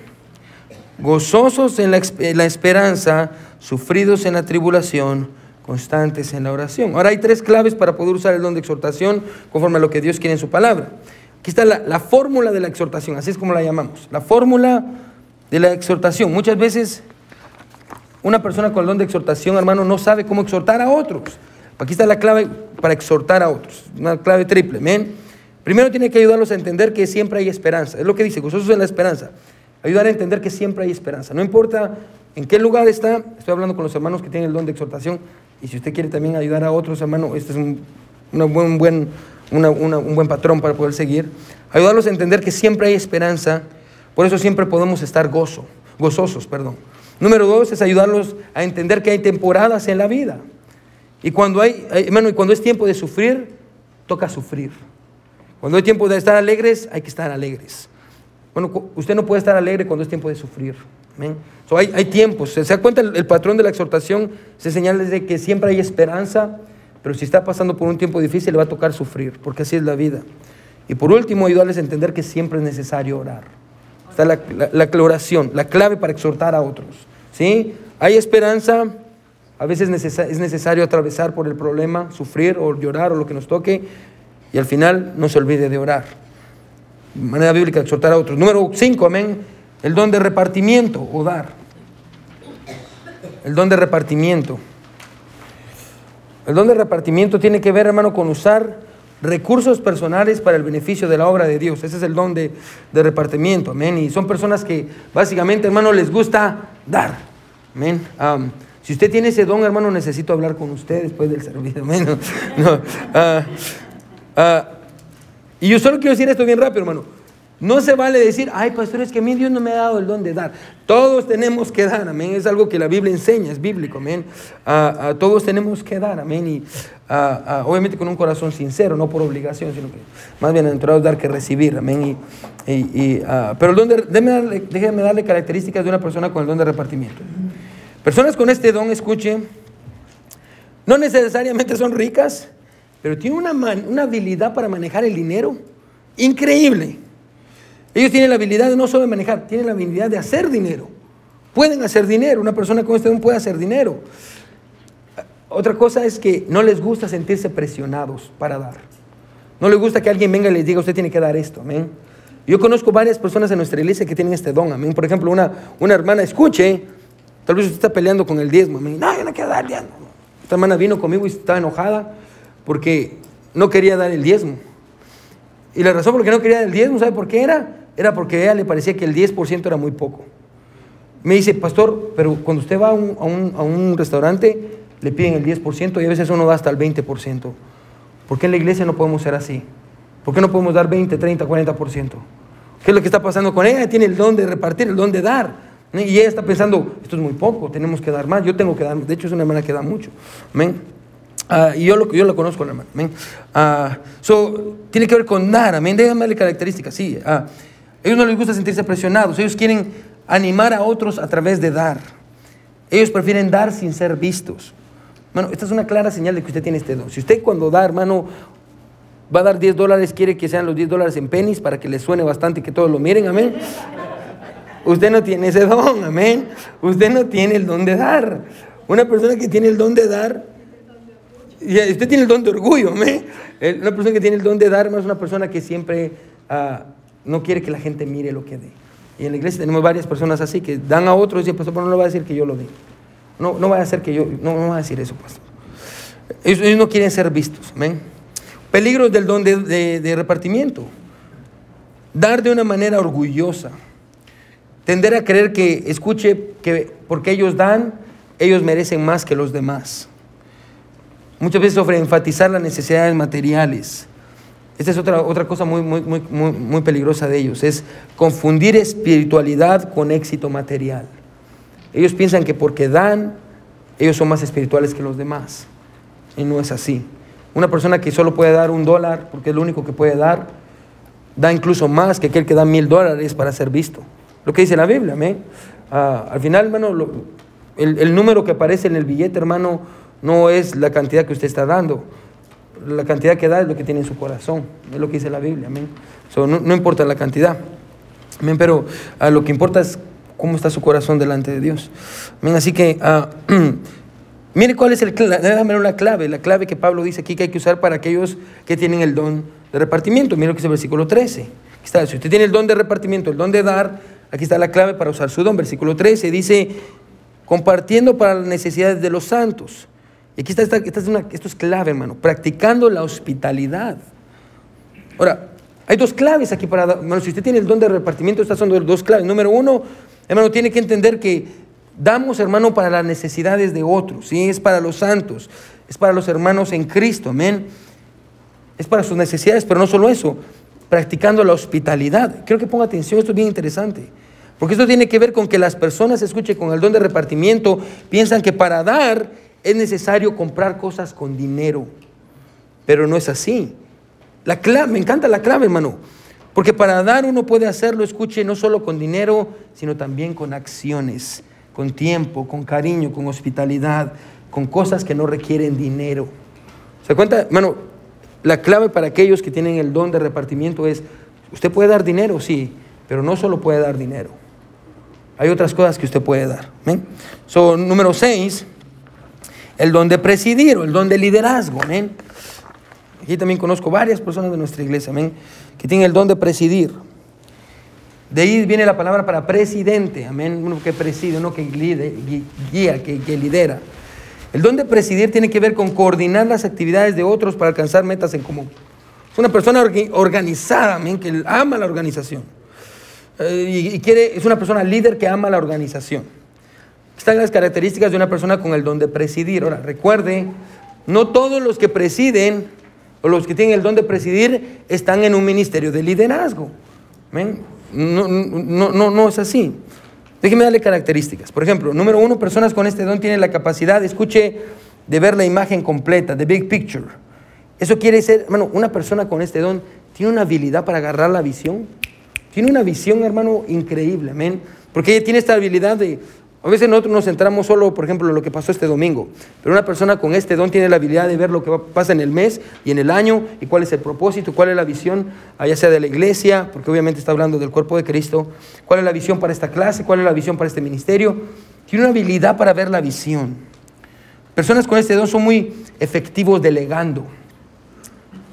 Gozosos en la, esperanza, sufridos en la tribulación, constantes en la oración. Ahora hay tres claves para poder usar el don de exhortación conforme a lo que Dios quiere en su palabra. Aquí está la, la fórmula de la exhortación, así es como la llamamos. La fórmula de la exhortación. Muchas veces una persona con el don de exhortación, hermano, no sabe cómo exhortar a otros. Aquí está la clave para exhortar a otros, una clave triple. Primero tiene que ayudarlos a entender que siempre hay esperanza. Es lo que dice, gozosos en la esperanza. Ayudar a entender que siempre hay esperanza. No importa en qué lugar está, estoy hablando con los hermanos que tienen el don de exhortación, y si usted quiere también ayudar a otros hermanos, este es un, buen, buen, un buen patrón para poder seguir. Ayudarlos a entender que siempre hay esperanza, por eso siempre podemos estar gozo, gozosos. Perdón. Número dos es ayudarlos a entender que hay temporadas en la vida. Y cuando hay, hermano, y cuando es tiempo de sufrir, toca sufrir. Cuando hay tiempo de estar alegres, hay que estar alegres. Bueno, usted no puede estar alegre cuando es tiempo de sufrir. Hay, hay, tiempos. ¿Se da cuenta el, patrón de la exhortación? Se señala de que siempre hay esperanza, pero si está pasando por un tiempo difícil le va a tocar sufrir, porque así es la vida. Y por último, ayudarles a entender que siempre es necesario orar. Está la, la, oración, la clave para exhortar a otros. ¿sí? Hay esperanza, a veces es necesario atravesar por el problema, sufrir o llorar o lo que nos toque, y al final no se olvide de orar. Manera bíblica, exhortar a otros. Número 5, amén. El don de repartimiento o dar. El don de repartimiento. El don de repartimiento tiene que ver, hermano, con usar recursos personales para el beneficio de la obra de Dios. Ese es el don de, repartimiento. Amén. Y son personas que básicamente, hermano, les gusta dar. Amén. si usted tiene ese don, hermano, necesito hablar con usted después del servicio. Amén. [laughs] No, ah, Ah, y yo solo quiero decir esto bien rápido, hermano. No se vale decir, ay, pastor, es que a mí Dios no me ha dado el don de dar. Todos tenemos que dar, amén. Es algo que la Biblia enseña, es bíblico, amén. Ah, ah, todos tenemos que dar, amén. Y obviamente con un corazón sincero, no por obligación, sino que más bien entrados dar que recibir, amén. Y, pero el don déjeme darle características de una persona con el don de repartimiento. Personas con este don, escuchen, no necesariamente son ricas, pero tiene una, una habilidad para manejar el dinero increíble. Ellos tienen la habilidad de no solo manejar, tienen la habilidad de hacer dinero. Pueden hacer dinero, una persona con este don puede hacer dinero. Otra cosa es que no les gusta sentirse presionados para dar. No les gusta que alguien venga y les diga, usted tiene que dar esto, amén. Yo conozco varias personas en nuestra iglesia que tienen este don, amén. Por ejemplo, una, una hermana, escuche, tal vez usted está peleando con el diezmo, amén. No, yo no quiero dar diezmo. Esta hermana vino conmigo y estaba enojada porque no quería dar el diezmo. Y la razón por la que no quería dar el diezmo, ¿sabe por qué era? Era porque a ella le parecía que el 10% era muy poco. Me dice, pastor, pero cuando usted va a un, restaurante, le piden el 10% y a veces uno da hasta el 20%. ¿Por qué en la iglesia no podemos ser así? ¿Por qué no podemos dar 20, 30, 40%? ¿Qué es lo que está pasando con ella? Tiene el don de repartir, el don de dar. Y ella está pensando, esto es muy poco, tenemos que dar más, yo tengo que dar, de hecho es una hermana que da mucho. Amén. Ah, y yo lo, yo lo conozco, hermano. Amén. Ah, so, tiene que ver con dar, amén. Déjame darle características, sí. a ellos no les gusta sentirse presionados, ellos quieren animar a otros a través de dar. Ellos prefieren dar sin ser vistos. Bueno, esta es una clara señal de que usted tiene este don. Si usted cuando da, hermano, va a dar 10 dólares, quiere que sean los 10 dólares en pennies para que le suene bastante y que todos lo miren, amén. Usted no tiene ese don, amén. Usted no tiene el don de dar. Una persona que tiene el don de dar, usted tiene el don de orgullo, amén. Una persona que tiene el don de dar es una persona que siempre ah, no quiere que la gente mire lo que dé. Y en la iglesia tenemos varias personas así que dan a otros y dicen, pastor, no le va a decir que yo lo di. No, no va a hacer que yo, no, no va a decir eso, pastor. Ellos, no quieren ser vistos, amén. Peligros del don de, de repartimiento. Dar de una manera orgullosa. Tender a creer que, escuche, que porque ellos dan, ellos merecen más que los demás. Muchas veces sobre enfatizar las necesidades materiales. Esta es otra, otra cosa muy, muy, muy, muy peligrosa de ellos, es confundir espiritualidad con éxito material. Ellos piensan que porque dan, ellos son más espirituales que los demás. Y no es así. Una persona que solo puede dar un dólar, porque es lo único que puede dar, da incluso más que aquel que da mil dólares para ser visto. Lo que dice la Biblia. Ah, al final, hermano, el, el, número que aparece en el billete, hermano, no es la cantidad que usted está dando. La cantidad que da es lo que tiene en su corazón. Es lo que dice la Biblia, amén. no, importa la cantidad. Amén, pero ah, lo que importa es cómo está su corazón delante de Dios. Amén, así que, uh, [clears throat] mire cuál es el la clave, la clave que Pablo dice aquí que hay que usar para aquellos que tienen el don de repartimiento. Mire lo que es el versículo 13. Está, si usted tiene el don de repartimiento, el don de dar, Aquí está la clave para usar su don. Versículo 13 dice, compartiendo para las necesidades de los santos. Y aquí está, esta, es una, esto es clave, hermano, practicando la hospitalidad. Ahora, hay dos claves aquí para, hermano, si usted tiene el don de repartimiento, estas son dos claves. Número uno, hermano, tiene que entender que damos, hermano, para las necesidades de otros, ¿sí? Es para los santos, es para los hermanos en Cristo, amén. Es para sus necesidades, pero no solo eso, practicando la hospitalidad. Creo que ponga atención, esto es bien interesante. Porque esto tiene que ver con que las personas, escuche, con el don de repartimiento, piensan que para dar es necesario comprar cosas con dinero. Pero no es así. La clave, me encanta la clave, hermano. Porque para dar uno puede hacerlo, escuche, no solo con dinero, sino también con acciones, con tiempo, con cariño, con hospitalidad, con cosas que no requieren dinero. ¿Se cuenta? Hermano, la clave para aquellos que tienen el don de repartimiento es, usted puede dar dinero, sí, pero no solo puede dar dinero. Hay otras cosas que usted puede dar. son número 6, el don de presidir o el don de liderazgo. Aquí también conozco varias personas de nuestra iglesia que tienen el don de presidir. De ahí viene la palabra para presidente, amén, uno que preside, uno que guía, que, que lidera. El don de presidir tiene que ver con coordinar las actividades de otros para alcanzar metas en común. Es una persona organizada, que ama la organización. Eh, y, quiere, es una persona líder que ama la organización. Están las características de una persona con el don de presidir. Ahora, recuerde, no todos los que presiden o los que tienen el don de presidir están en un ministerio de liderazgo. No, no, no, no es así. Déjeme darle características. Por ejemplo, número uno, personas con este don tienen la capacidad, escuche, de ver la imagen completa, the big picture. Eso quiere decir, hermano, una persona con este don tiene una habilidad para agarrar la visión. Tiene una visión, hermano, increíble, amén. Porque ella tiene esta habilidad de a veces nosotros nos centramos solo, por ejemplo, en lo que pasó este domingo, pero una persona con este don tiene la habilidad de ver lo que pasa en el mes y en el año y cuál es el propósito, cuál es la visión, ya sea de la iglesia, porque obviamente está hablando del cuerpo de Cristo, cuál es la visión para esta clase, cuál es la visión para este ministerio. Tiene una habilidad para ver la visión. Personas con este don son muy efectivos delegando.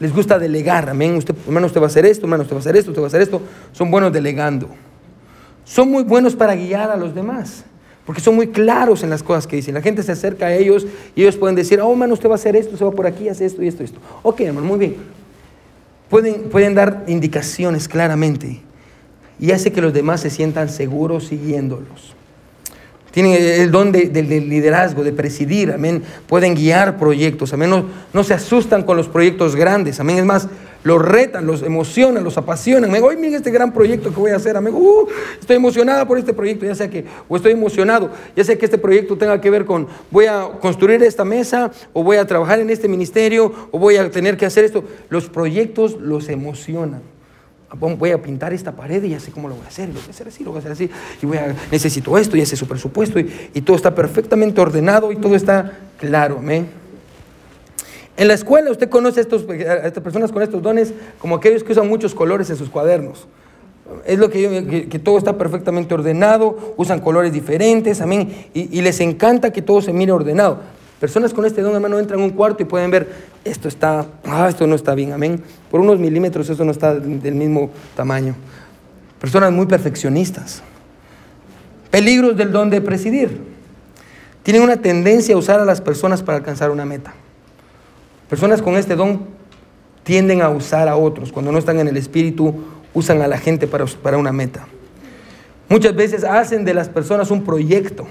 Les gusta delegar, amén. Usted, hermano, usted va a hacer esto, hermano, usted va a hacer esto, usted va a hacer esto. Son buenos delegando. Son muy buenos para guiar a los demás. Porque son muy claros en las cosas que dicen. La gente se acerca a ellos y ellos pueden decir, oh, hermano, usted va a hacer esto, se va por aquí, hace esto y esto y esto. Ok, hermano, muy bien. Pueden, pueden dar indicaciones claramente y hace que los demás se sientan seguros siguiéndolos. Tienen el don de, liderazgo, de presidir, amén. Pueden guiar proyectos, amén. No, no, se asustan con los proyectos grandes, amén. Es más, los retan, los emocionan, los apasionan. Me digo, miren este gran proyecto que voy a hacer, amigo. Uh, estoy emocionada por este proyecto, ya sea que, o estoy emocionado, ya sea que este proyecto tenga que ver con, voy a construir esta mesa, o voy a trabajar en este ministerio, o voy a tener que hacer esto. Los proyectos los emocionan voy a pintar esta pared y ya sé cómo lo voy a hacer, lo voy a hacer así, lo voy a hacer así, y voy a, necesito esto, y ese es su presupuesto, y, y, todo está perfectamente ordenado y todo está claro, amén. En la escuela usted conoce a, estos, a estas personas con estos dones como aquellos que usan muchos colores en sus cuadernos. Es lo que, que, todo está perfectamente ordenado, usan colores diferentes, amén, y, y, les encanta que todo se mire ordenado. Personas con este don, hermano, entran a un cuarto y pueden ver, esto está, ah, esto no está bien, amén. Por unos milímetros esto no está del mismo tamaño. Personas muy perfeccionistas. Peligros del don de presidir. Tienen una tendencia a usar a las personas para alcanzar una meta. Personas con este don tienden a usar a otros. Cuando no están en el espíritu, usan a la gente para, para una meta. Muchas veces hacen de las personas un proyecto.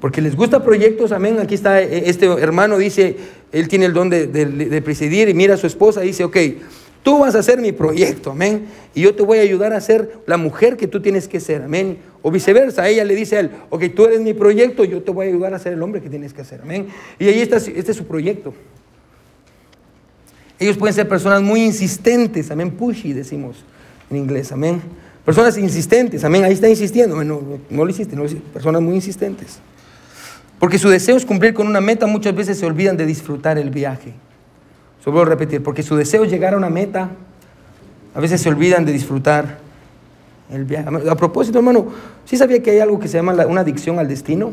Porque les gusta proyectos, amén. Aquí está eh, este hermano, dice, él tiene el don de, de, presidir y mira a su esposa, dice, ok, tú vas a ser mi proyecto, amén. Y yo te voy a ayudar a ser la mujer que tú tienes que ser, amén. O viceversa, ella le dice a él, ok, tú eres mi proyecto, yo te voy a ayudar a ser el hombre que tienes que ser, amén. Y ahí está, este es su proyecto. Ellos pueden ser personas muy insistentes, amén, pushy decimos en inglés, amén. Personas insistentes, amén, ahí está insistiendo, no, no, lo hiciste, no lo hiciste, personas muy insistentes. Porque su deseo es cumplir con una meta, muchas veces se olvidan de disfrutar el viaje. Solo voy a repetir, porque su deseo es llegar a una meta, a veces se olvidan de disfrutar el viaje. A propósito, hermano, ¿sí sabía que hay algo que se llama una adicción al destino?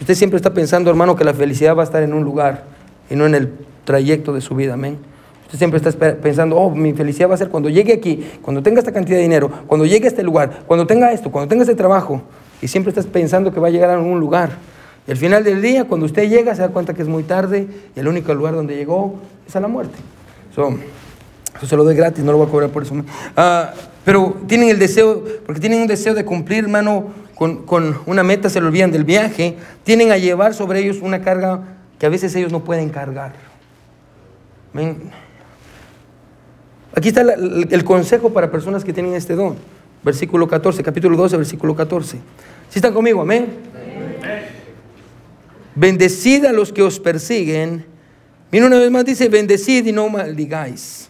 Usted siempre está pensando, hermano, que la felicidad va a estar en un lugar y no en el trayecto de su vida, amén. Usted siempre está pensando, oh, mi felicidad va a ser cuando llegue aquí, cuando tenga esta cantidad de dinero, cuando llegue a este lugar, cuando tenga esto, cuando tenga este trabajo. Y siempre estás pensando que va a llegar a algún lugar. Y al final del día, cuando usted llega, se da cuenta que es muy tarde y el único lugar donde llegó es a la muerte. eso se lo doy gratis, no lo voy a cobrar por eso. Ah, pero tienen el deseo, porque tienen un deseo de cumplir, hermano, con, con una meta, se lo olvidan del viaje, tienen a llevar sobre ellos una carga que a veces ellos no pueden cargar. Aquí está el consejo para personas que tienen este don. Versículo 14, capítulo 12, versículo 14. ¿Sí están conmigo? Amén. Bendecid a los que os persiguen. Mira una vez más dice, bendecid y no maldigáis.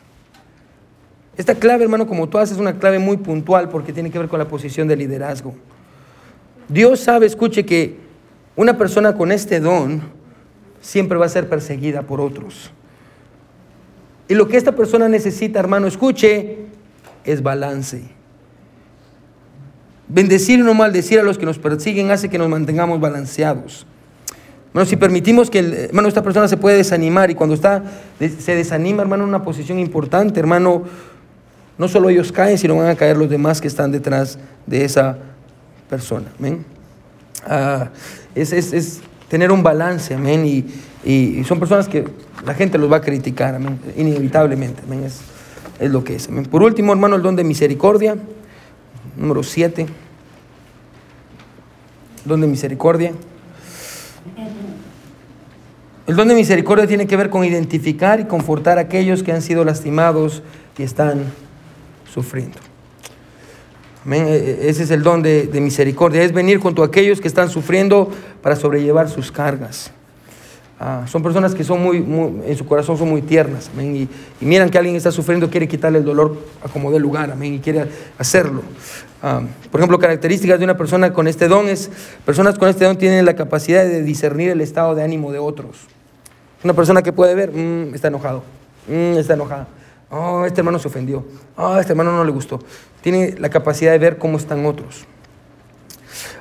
Esta clave, hermano, como tú haces, es una clave muy puntual porque tiene que ver con la posición de liderazgo. Dios sabe, escuche, que una persona con este don siempre va a ser perseguida por otros. Y lo que esta persona necesita, hermano, escuche, es balance. Bendecir y no maldecir a los que nos persiguen hace que nos mantengamos balanceados. Bueno, si permitimos que, hermano, esta persona se puede desanimar y cuando está, se desanima, hermano, en una posición importante, hermano, no solo ellos caen, sino van a caer los demás que están detrás de esa persona. Amén. Ah, es, es tener un balance, amén. Y, son personas que la gente los va a criticar, amén, inevitablemente, amén. Es, es lo que es, amén. Por último, hermano, el don de misericordia, número 7. Don de misericordia. El don de misericordia tiene que ver con identificar y confortar a aquellos que han sido lastimados y están sufriendo. E, e, ese es el don de, misericordia, es venir junto a aquellos que están sufriendo para sobrellevar sus cargas. Ah, son personas que son muy, en su corazón son muy tiernas, y, miran que alguien está sufriendo, quiere quitarle el dolor a como dé lugar, amén, y quiere hacerlo. Ah, por ejemplo, características de una persona con este don es, personas con este don tienen la capacidad de discernir el estado de ánimo de otros. Una persona que puede ver, mm, está enojado, mm, está enojada Oh, este hermano se ofendió. Oh, este hermano no le gustó. Tiene la capacidad de ver cómo están otros.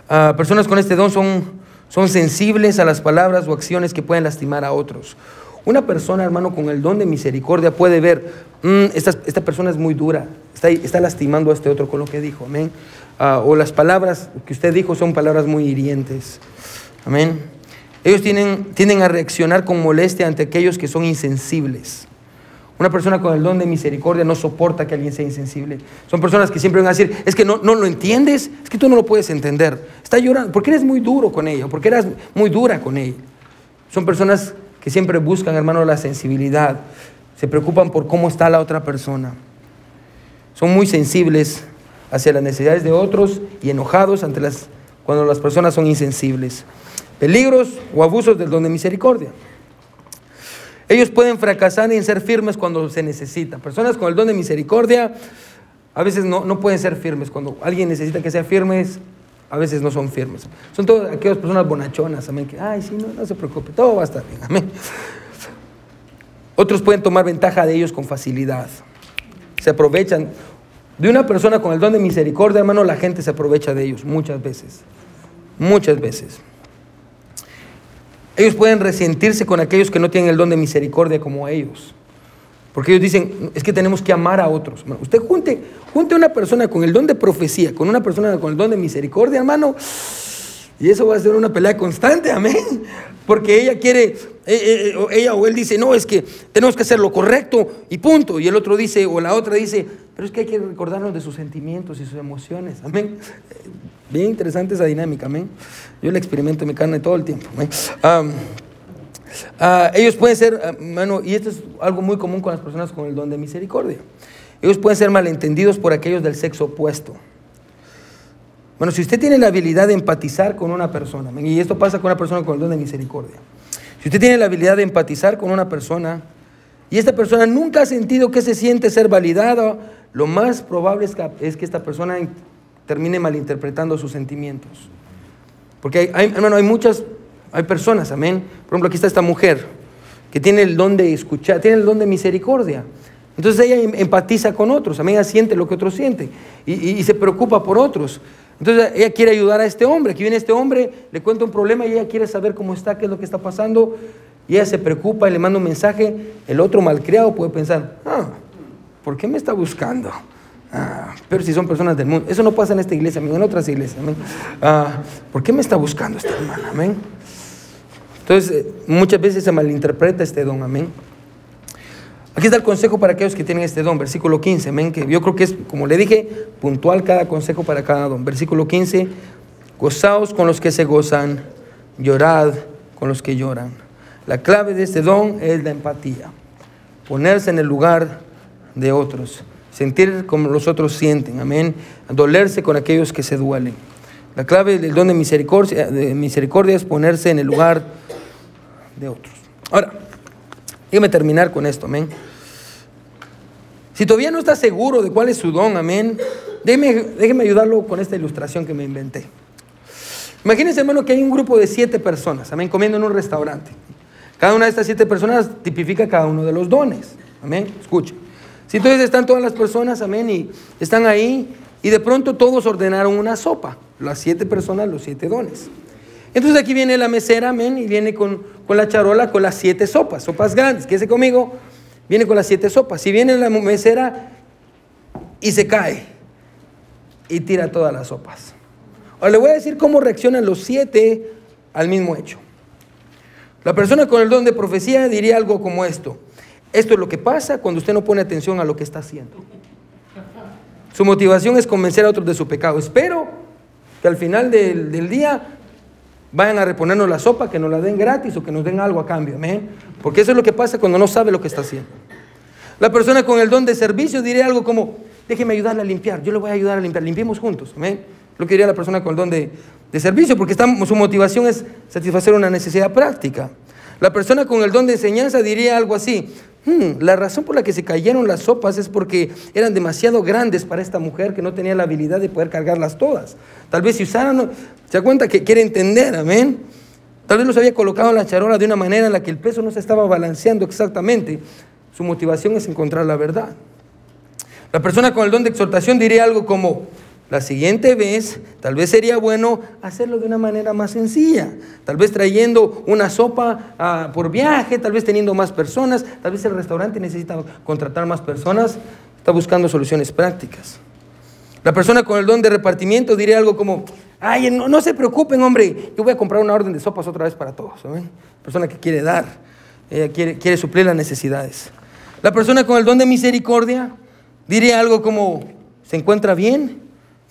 Ah, personas con este don son, son sensibles a las palabras o acciones que pueden lastimar a otros. Una persona, hermano, con el don de misericordia puede ver, mm, esta, persona es muy dura, está, está, lastimando a este otro con lo que dijo, amén. O las palabras que usted dijo son palabras muy hirientes, amén. Ellos tienen, tienden a reaccionar con molestia ante aquellos que son insensibles. Una persona con el don de misericordia no soporta que alguien sea insensible. Son personas que siempre van a decir, es que no, no lo entiendes, es que tú no lo puedes entender. Está llorando, porque eres muy duro con ella, porque eres muy dura con ella. Son personas que siempre buscan, hermano, la sensibilidad. se preocupan por cómo está la otra persona. Son muy sensibles hacia las necesidades de otros y enojados ante las, cuando las personas son insensibles. Peligros o abusos del don de misericordia. Ellos pueden fracasar en ser firmes cuando se necesita. Personas con el don de misericordia a veces no, no pueden ser firmes. Cuando alguien necesita que sea firmes, a veces no son firmes. Son todas aquellas personas bonachonas, amén, que, ay, sí, no, no se preocupe, todo va a estar bien, amén. Otros pueden tomar ventaja de ellos con facilidad. Se aprovechan. De una persona con el don de misericordia, hermano, la gente se aprovecha de ellos muchas veces. Muchas veces. Ellos pueden resentirse con aquellos que no tienen el don de misericordia como ellos. Porque ellos dicen, es que tenemos que amar a otros. usted junte, junte una persona con el don de profecía, con una persona con el don de misericordia, hermano, y eso va a ser una pelea constante, amén. Porque ella quiere, eh, eh, eh, ella o él dice, no, es que tenemos que hacer lo correcto y punto. Y el otro dice, o la otra dice, pero es que hay que recordarnos de sus sentimientos y sus emociones, amén. Bien interesante esa dinámica, amén. Yo la experimento en mi carne todo el tiempo, amén. Ah, ellos pueden ser, bueno, y esto es algo muy común con las personas con el don de misericordia. Ellos pueden ser malentendidos por aquellos del sexo opuesto. Bueno, si usted tiene la habilidad de empatizar con una persona, y esto pasa con una persona con el don de misericordia, si usted tiene la habilidad de empatizar con una persona y esta persona nunca ha sentido que se siente ser validada, lo más probable es que, es que esta persona termine malinterpretando sus sentimientos. Porque hay, hermano, hay muchas hay personas, amén. Por ejemplo, aquí está esta mujer que tiene el don de escuchar, tiene el don de misericordia. Entonces ella em, empatiza con otros, amén, ella siente lo que otros sienten y, se preocupa por otros. Entonces ella quiere ayudar a este hombre. Aquí viene este hombre, le cuenta un problema y ella quiere saber cómo está, qué es lo que está pasando. Y ella se preocupa y le manda un mensaje. El otro malcriado puede pensar, ah, ¿por qué me está buscando? Ah, pero si son personas del mundo. Eso no pasa en esta iglesia, amén, en otras iglesias. Ah, ¿Por qué me está buscando esta hermana? Amén. Entonces, eh, muchas veces se malinterpreta este don, amén. Aquí está el consejo para aquellos que tienen este don, versículo 15, amén, que yo creo que es, como le dije, puntual cada consejo para cada don. Versículo 15, gozaos con los que se gozan, llorad con los que lloran. La clave de este don es la empatía, ponerse en el lugar de otros, sentir como los otros sienten, amén, dolerse con aquellos que se duelen. La clave del don de misericordia, de misericordia es ponerse en el lugar de otros. Ahora, déjeme terminar con esto, amén. Si todavía no está seguro de cuál es su don, amén, déjeme, déjeme ayudarlo con esta ilustración que me inventé. Imagínense, hermano, que hay un grupo de siete personas, amén, comiendo en un restaurante. Cada una de estas siete personas tipifica cada uno de los dones, amén. Escuche. Si entonces están todas las personas, amén, y están ahí, y de pronto todos ordenaron una sopa, las siete personas, los siete dones. Entonces aquí viene la mesera, amén, y viene con, la charola con las siete sopas, sopas grandes. Quédese conmigo, viene con las siete sopas. Si viene la mesera y se cae y tira todas las sopas. Ahora le voy a decir cómo reaccionan los siete al mismo hecho. La persona con el don de profecía diría algo como esto. Esto es lo que pasa cuando usted no pone atención a lo que está haciendo. Su motivación es convencer a otros de su pecado. Espero que al final del, del día vayan a reponernos la sopa, que nos la den gratis o que nos den algo a cambio. Amén. Porque eso es lo que pasa cuando no sabe lo que está haciendo. La persona con el don de servicio diría algo como, déjeme ayudarle a limpiar, yo le voy a ayudar a limpiar, limpiemos juntos. Amén. Lo que diría la persona con el don de, servicio, porque su motivación es satisfacer una necesidad práctica. La persona con el don de enseñanza diría algo así, Hmm, la razón por la que se cayeron las sopas es porque eran demasiado grandes para esta mujer que no tenía la habilidad de poder cargarlas todas. Tal vez si usaran, se da cuenta que quiere entender, amén. Tal vez los había colocado en la charola de una manera en la que el peso no se estaba balanceando exactamente. Su motivación es encontrar la verdad. La persona con el don de exhortación diría algo como, la siguiente vez, tal vez sería bueno hacerlo de una manera más sencilla. Tal vez trayendo una sopa ah, por viaje, tal vez teniendo más personas, tal vez el restaurante necesita contratar más personas. Está buscando soluciones prácticas. La persona con el don de repartimiento diría algo como, ay, no, se preocupen, hombre, yo voy a comprar una orden de sopas otra vez para todos. Persona que quiere dar, quiere, quiere suplir las necesidades. La persona con el don de misericordia diría algo como, ¿se encuentra bien?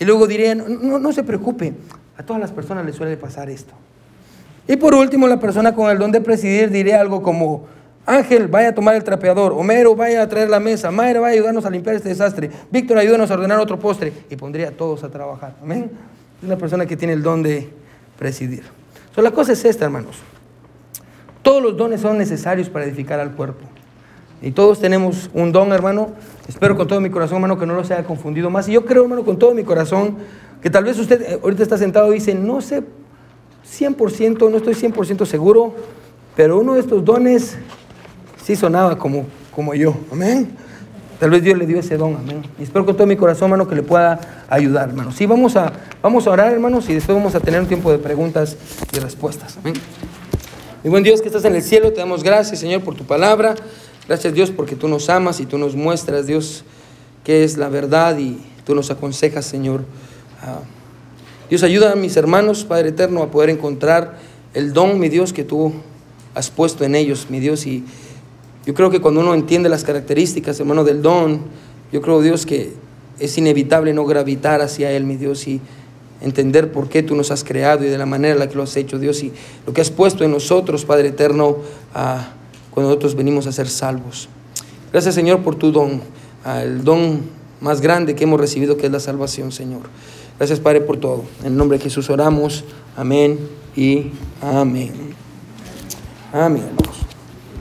Y luego dirían, no, no se preocupe, a todas las personas les suele pasar esto. Y por último, la persona con el don de presidir diría algo como, Ángel, vaya a tomar el trapeador. Homero, vaya a traer la mesa. Mayra, vaya a ayudarnos a limpiar este desastre. Víctor, ayúdanos a ordenar otro postre. Y pondría a todos a trabajar. Amén. Es una persona que tiene el don de presidir. So, la cosa es esta, hermanos. Todos los dones son necesarios para edificar al cuerpo. Y todos tenemos un don, hermano. Espero con todo mi corazón, hermano, que no los haya confundido más. Y yo creo, hermano, con todo mi corazón, que tal vez usted eh, ahorita está sentado y dice, no sé 100%, no estoy 100% seguro, pero uno de estos dones sí sonaba como, como yo. Amén. Tal vez Dios le dio ese don, amén. Y espero con todo mi corazón, hermano, que le pueda ayudar, hermano. Sí, vamos a, vamos a orar, hermanos, y después vamos a tener un tiempo de preguntas y respuestas. Amén. Mi buen Dios que estás en el cielo, te damos gracias, Señor, por tu palabra. Gracias, Dios, porque tú nos amas y tú nos muestras, Dios, qué es la verdad y tú nos aconsejas, Señor. Ah, Dios, ayuda a mis hermanos, Padre eterno, a poder encontrar el don, mi Dios, que tú has puesto en ellos, mi Dios, y yo creo que cuando uno entiende las características, hermano, del don, yo creo, Dios, que es inevitable no gravitar hacia Él, mi Dios, y entender por qué tú nos has creado y de la manera en la que lo has hecho, Dios, y lo que has puesto en nosotros, Padre eterno, ah, cuando nosotros venimos a ser salvos. Gracias, Señor, por tu don, el don más grande que hemos recibido, que es la salvación, Señor. Gracias, Padre, por todo. En el nombre de Jesús oramos. Amén y amén. Amén.